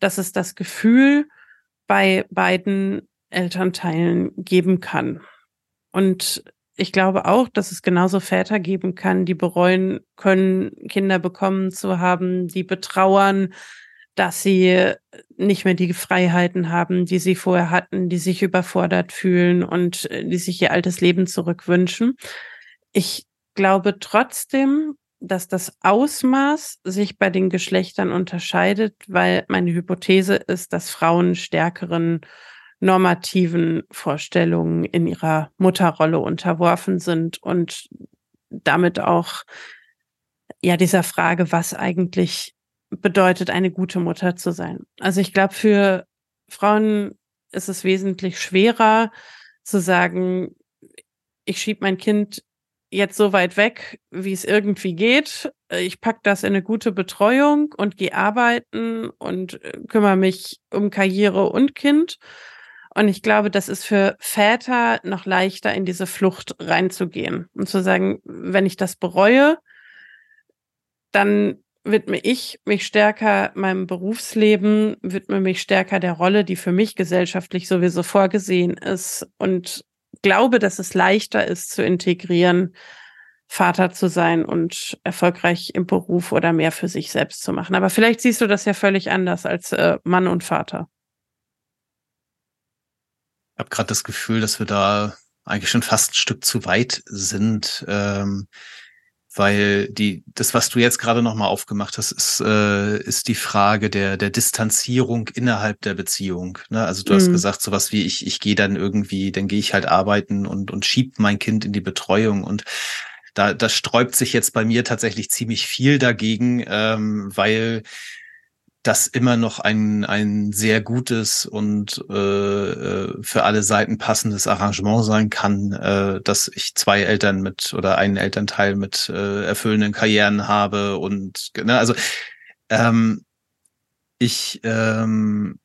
dass es das Gefühl bei beiden Elternteilen geben kann. Und ich glaube auch, dass es genauso Väter geben kann, die bereuen können, Kinder bekommen zu haben, die betrauern, dass sie nicht mehr die Freiheiten haben, die sie vorher hatten, die sich überfordert fühlen und äh, die sich ihr altes Leben zurückwünschen. Ich glaube trotzdem, dass das Ausmaß sich bei den Geschlechtern unterscheidet, weil meine Hypothese ist, dass Frauen stärkeren normativen Vorstellungen in ihrer Mutterrolle unterworfen sind und damit auch ja, dieser Frage, was eigentlich bedeutet, eine gute Mutter zu sein. Also ich glaube, für Frauen ist es wesentlich schwerer zu sagen, ich schiebe mein Kind jetzt so weit weg, wie es irgendwie geht. Ich pack das in eine gute Betreuung und gehe arbeiten und äh, kümmere mich um Karriere und Kind. Und ich glaube, das ist für Väter noch leichter, in diese Flucht reinzugehen und zu sagen, wenn ich das bereue, dann widme ich mich stärker meinem Berufsleben, widme mich stärker der Rolle, die für mich gesellschaftlich sowieso vorgesehen ist und glaube, dass es leichter ist zu integrieren, Vater zu sein und erfolgreich im Beruf oder mehr für sich selbst zu machen. Aber vielleicht siehst du das ja völlig anders als äh, Mann und Vater. Ich habe gerade das Gefühl, dass wir da eigentlich schon fast ein Stück zu weit sind. Ähm, weil die das, was du jetzt gerade nochmal aufgemacht hast, ist, äh, ist die Frage der der Distanzierung innerhalb der Beziehung. Ne? Also du mhm. hast gesagt, sowas wie ich ich gehe dann irgendwie, dann gehe ich halt arbeiten und und schieb mein Kind in die Betreuung und da, da sträubt sich jetzt bei mir tatsächlich ziemlich viel dagegen, ähm, weil das immer noch ein, ein sehr gutes und äh, äh, für alle Seiten passendes Arrangement sein kann, äh, dass ich zwei Eltern mit oder einen Elternteil mit äh, erfüllenden Karrieren habe und ne, also ähm, ich ähm,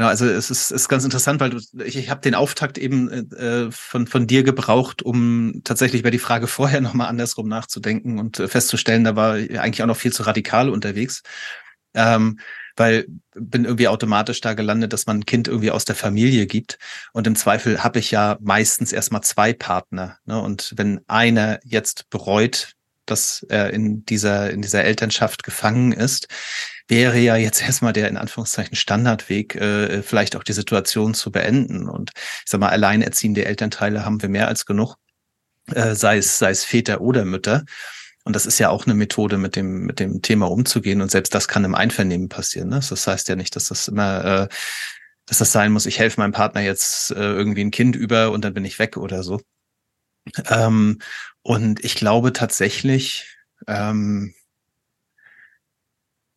ja, also es ist, ist ganz interessant, weil du, ich, ich habe den Auftakt eben äh, von, von dir gebraucht, um tatsächlich über die Frage vorher nochmal andersrum nachzudenken und äh, festzustellen, da war eigentlich auch noch viel zu radikal unterwegs. Ähm, weil bin irgendwie automatisch da gelandet, dass man ein Kind irgendwie aus der Familie gibt. Und im Zweifel habe ich ja meistens erstmal zwei Partner. Ne? Und wenn einer jetzt bereut, dass er in dieser, in dieser Elternschaft gefangen ist, wäre ja jetzt erstmal der in Anführungszeichen Standardweg, äh, vielleicht auch die Situation zu beenden. Und ich sag mal, alleinerziehende Elternteile haben wir mehr als genug, äh, sei es, sei es Väter oder Mütter. Und das ist ja auch eine Methode, mit dem, mit dem Thema umzugehen. Und selbst das kann im Einvernehmen passieren. Ne? Das heißt ja nicht, dass das immer, äh, dass das sein muss, ich helfe meinem Partner jetzt äh, irgendwie ein Kind über und dann bin ich weg oder so. Ähm, und ich glaube tatsächlich, ähm,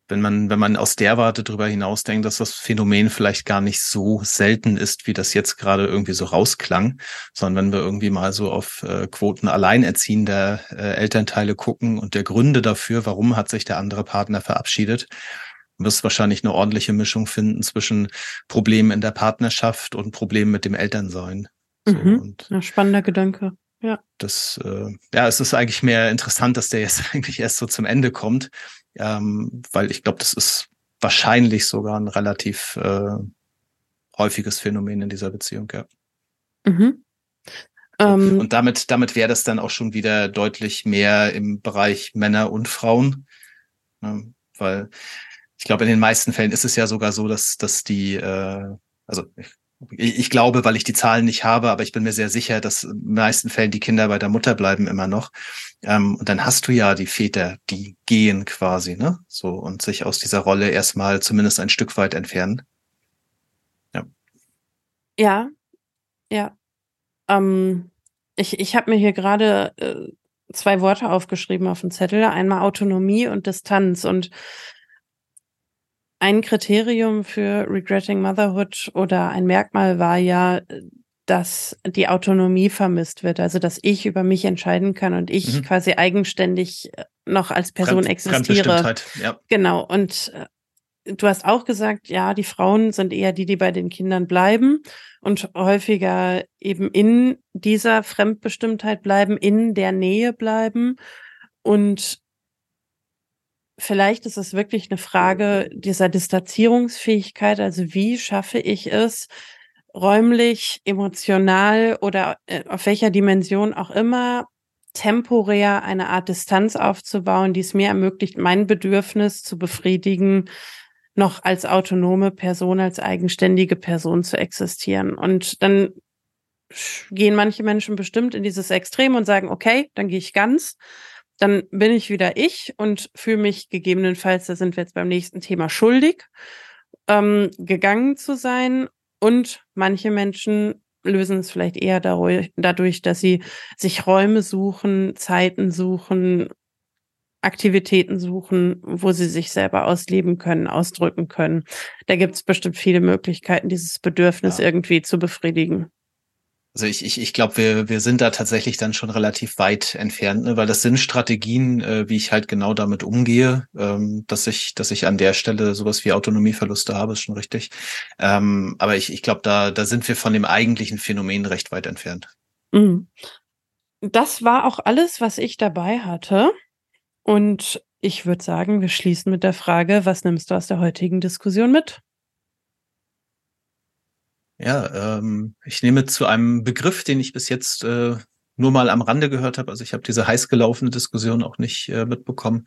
wenn man, wenn man aus der Warte drüber hinausdenkt, dass das Phänomen vielleicht gar nicht so selten ist, wie das jetzt gerade irgendwie so rausklang, sondern wenn wir irgendwie mal so auf äh, Quoten alleinerziehender äh, Elternteile gucken und der Gründe dafür, warum hat sich der andere Partner verabschiedet, wirst wahrscheinlich eine ordentliche Mischung finden zwischen Problemen in der Partnerschaft und Problemen mit dem Elternsein. So, mhm. und ja, spannender Gedanke. Ja. Das, äh, ja, es ist eigentlich mehr interessant, dass der jetzt eigentlich erst so zum Ende kommt, ähm, weil ich glaube, das ist wahrscheinlich sogar ein relativ äh, häufiges Phänomen in dieser Beziehung, ja. Mhm. Ähm, und damit, damit wäre das dann auch schon wieder deutlich mehr im Bereich Männer und Frauen. Ne? Weil ich glaube, in den meisten Fällen ist es ja sogar so, dass, dass die, äh, also ich glaube, weil ich die Zahlen nicht habe, aber ich bin mir sehr sicher, dass in den meisten Fällen die Kinder bei der Mutter bleiben immer noch. Ähm, und dann hast du ja die Väter, die gehen quasi, ne? So und sich aus dieser Rolle erstmal zumindest ein Stück weit entfernen. Ja. Ja, ja. Ähm, ich ich habe mir hier gerade äh, zwei Worte aufgeschrieben auf dem Zettel. Einmal Autonomie und Distanz. Und ein Kriterium für Regretting Motherhood oder ein Merkmal war ja, dass die Autonomie vermisst wird, also dass ich über mich entscheiden kann und ich mhm. quasi eigenständig äh, noch als Person Fremd, existiere. Ja. Genau. Und äh, du hast auch gesagt, ja, die Frauen sind eher die, die bei den Kindern bleiben und häufiger eben in dieser Fremdbestimmtheit bleiben, in der Nähe bleiben. Und vielleicht ist es wirklich eine Frage dieser Distanzierungsfähigkeit. Also wie schaffe ich es, räumlich, emotional oder äh, auf welcher Dimension auch immer temporär eine Art Distanz aufzubauen, die es mir ermöglicht, mein Bedürfnis zu befriedigen, noch als autonome Person, als eigenständige Person zu existieren. Und dann gehen manche Menschen bestimmt in dieses Extrem und sagen, okay, dann gehe ich ganz dann bin ich wieder ich und fühle mich gegebenenfalls, da sind wir jetzt beim nächsten Thema, schuldig, ähm, gegangen zu sein. Und manche Menschen lösen es vielleicht eher dadurch, dass sie sich Räume suchen, Zeiten suchen, Aktivitäten suchen, wo sie sich selber ausleben können, ausdrücken können. Da gibt es bestimmt viele Möglichkeiten, dieses Bedürfnis ja. irgendwie zu befriedigen. Also ich, ich, ich glaube, wir, wir sind da tatsächlich dann schon relativ weit entfernt, ne? weil das sind Strategien, äh, wie ich halt genau damit umgehe, ähm, dass ich, dass ich an der Stelle sowas wie Autonomieverluste habe, ist schon richtig. Ähm, aber ich, ich glaube, da, da sind wir von dem eigentlichen Phänomen recht weit entfernt. Mhm. Das war auch alles, was ich dabei hatte. Und ich würde sagen, wir schließen mit der Frage, was nimmst du aus der heutigen Diskussion mit? Ja, ähm, ich nehme zu einem Begriff, den ich bis jetzt äh, nur mal am Rande gehört habe. Also ich habe diese heiß gelaufene Diskussion auch nicht äh, mitbekommen.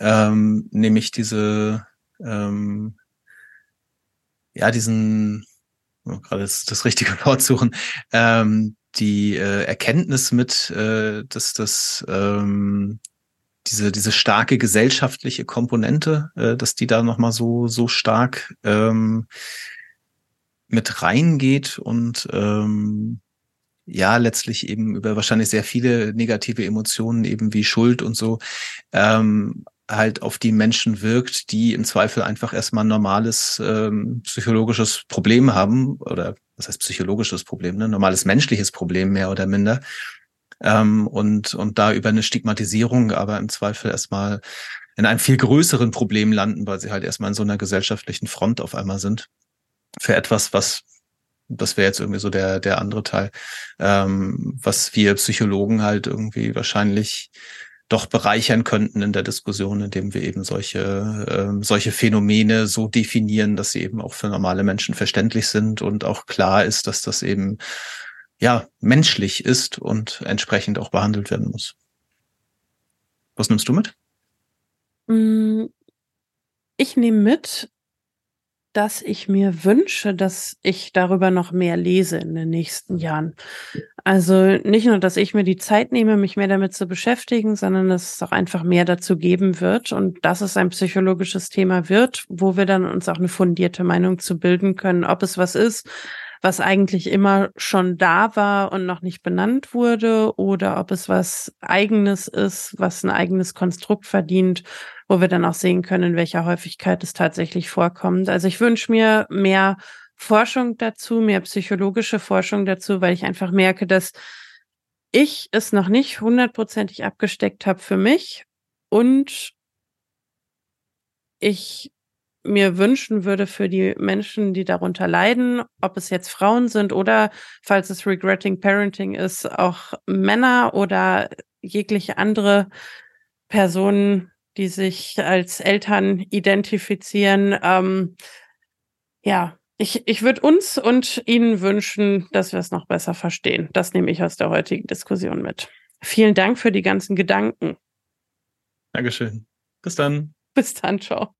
Ähm, nämlich diese, ähm, ja, diesen, oh, gerade das, das richtige Wort suchen, ähm, die äh, Erkenntnis mit, äh, dass das ähm, diese, diese starke gesellschaftliche Komponente, äh, dass die da nochmal so, so stark ähm, mit reingeht und ähm, ja, letztlich eben über wahrscheinlich sehr viele negative Emotionen, eben wie Schuld und so, ähm, halt auf die Menschen wirkt, die im Zweifel einfach erstmal ein normales ähm, psychologisches Problem haben, oder was heißt psychologisches Problem, ne? normales menschliches Problem mehr oder minder ähm, und, und da über eine Stigmatisierung aber im Zweifel erstmal in einem viel größeren Problem landen, weil sie halt erstmal in so einer gesellschaftlichen Front auf einmal sind. Für etwas, was, das wäre jetzt irgendwie so der, der andere Teil, ähm, was wir Psychologen halt irgendwie wahrscheinlich doch bereichern könnten in der Diskussion, indem wir eben solche, ähm, solche Phänomene so definieren, dass sie eben auch für normale Menschen verständlich sind und auch klar ist, dass das eben ja, menschlich ist und entsprechend auch behandelt werden muss. Was nimmst du mit? Mm, ich nehme mit, dass ich mir wünsche, dass ich darüber noch mehr lese in den nächsten Jahren. Also nicht nur, dass ich mir die Zeit nehme, mich mehr damit zu beschäftigen, sondern dass es auch einfach mehr dazu geben wird und dass es ein psychologisches Thema wird, wo wir dann uns auch eine fundierte Meinung zu bilden können, ob es was ist, was eigentlich immer schon da war und noch nicht benannt wurde oder ob es was eigenes ist, was ein eigenes Konstrukt verdient, wo wir dann auch sehen können, in welcher Häufigkeit es tatsächlich vorkommt. Also ich wünsche mir mehr Forschung dazu, mehr psychologische Forschung dazu, weil ich einfach merke, dass ich es noch nicht hundertprozentig abgesteckt habe für mich und ich mir wünschen würde für die Menschen, die darunter leiden, ob es jetzt Frauen sind oder, falls es Regretting Parenting ist, auch Männer oder jegliche andere Personen, die sich als Eltern identifizieren. Ähm, ja, ich, ich würde uns und Ihnen wünschen, dass wir es noch besser verstehen. Das nehme ich aus der heutigen Diskussion mit. Vielen Dank für die ganzen Gedanken. Dankeschön. Bis dann. Bis dann, ciao.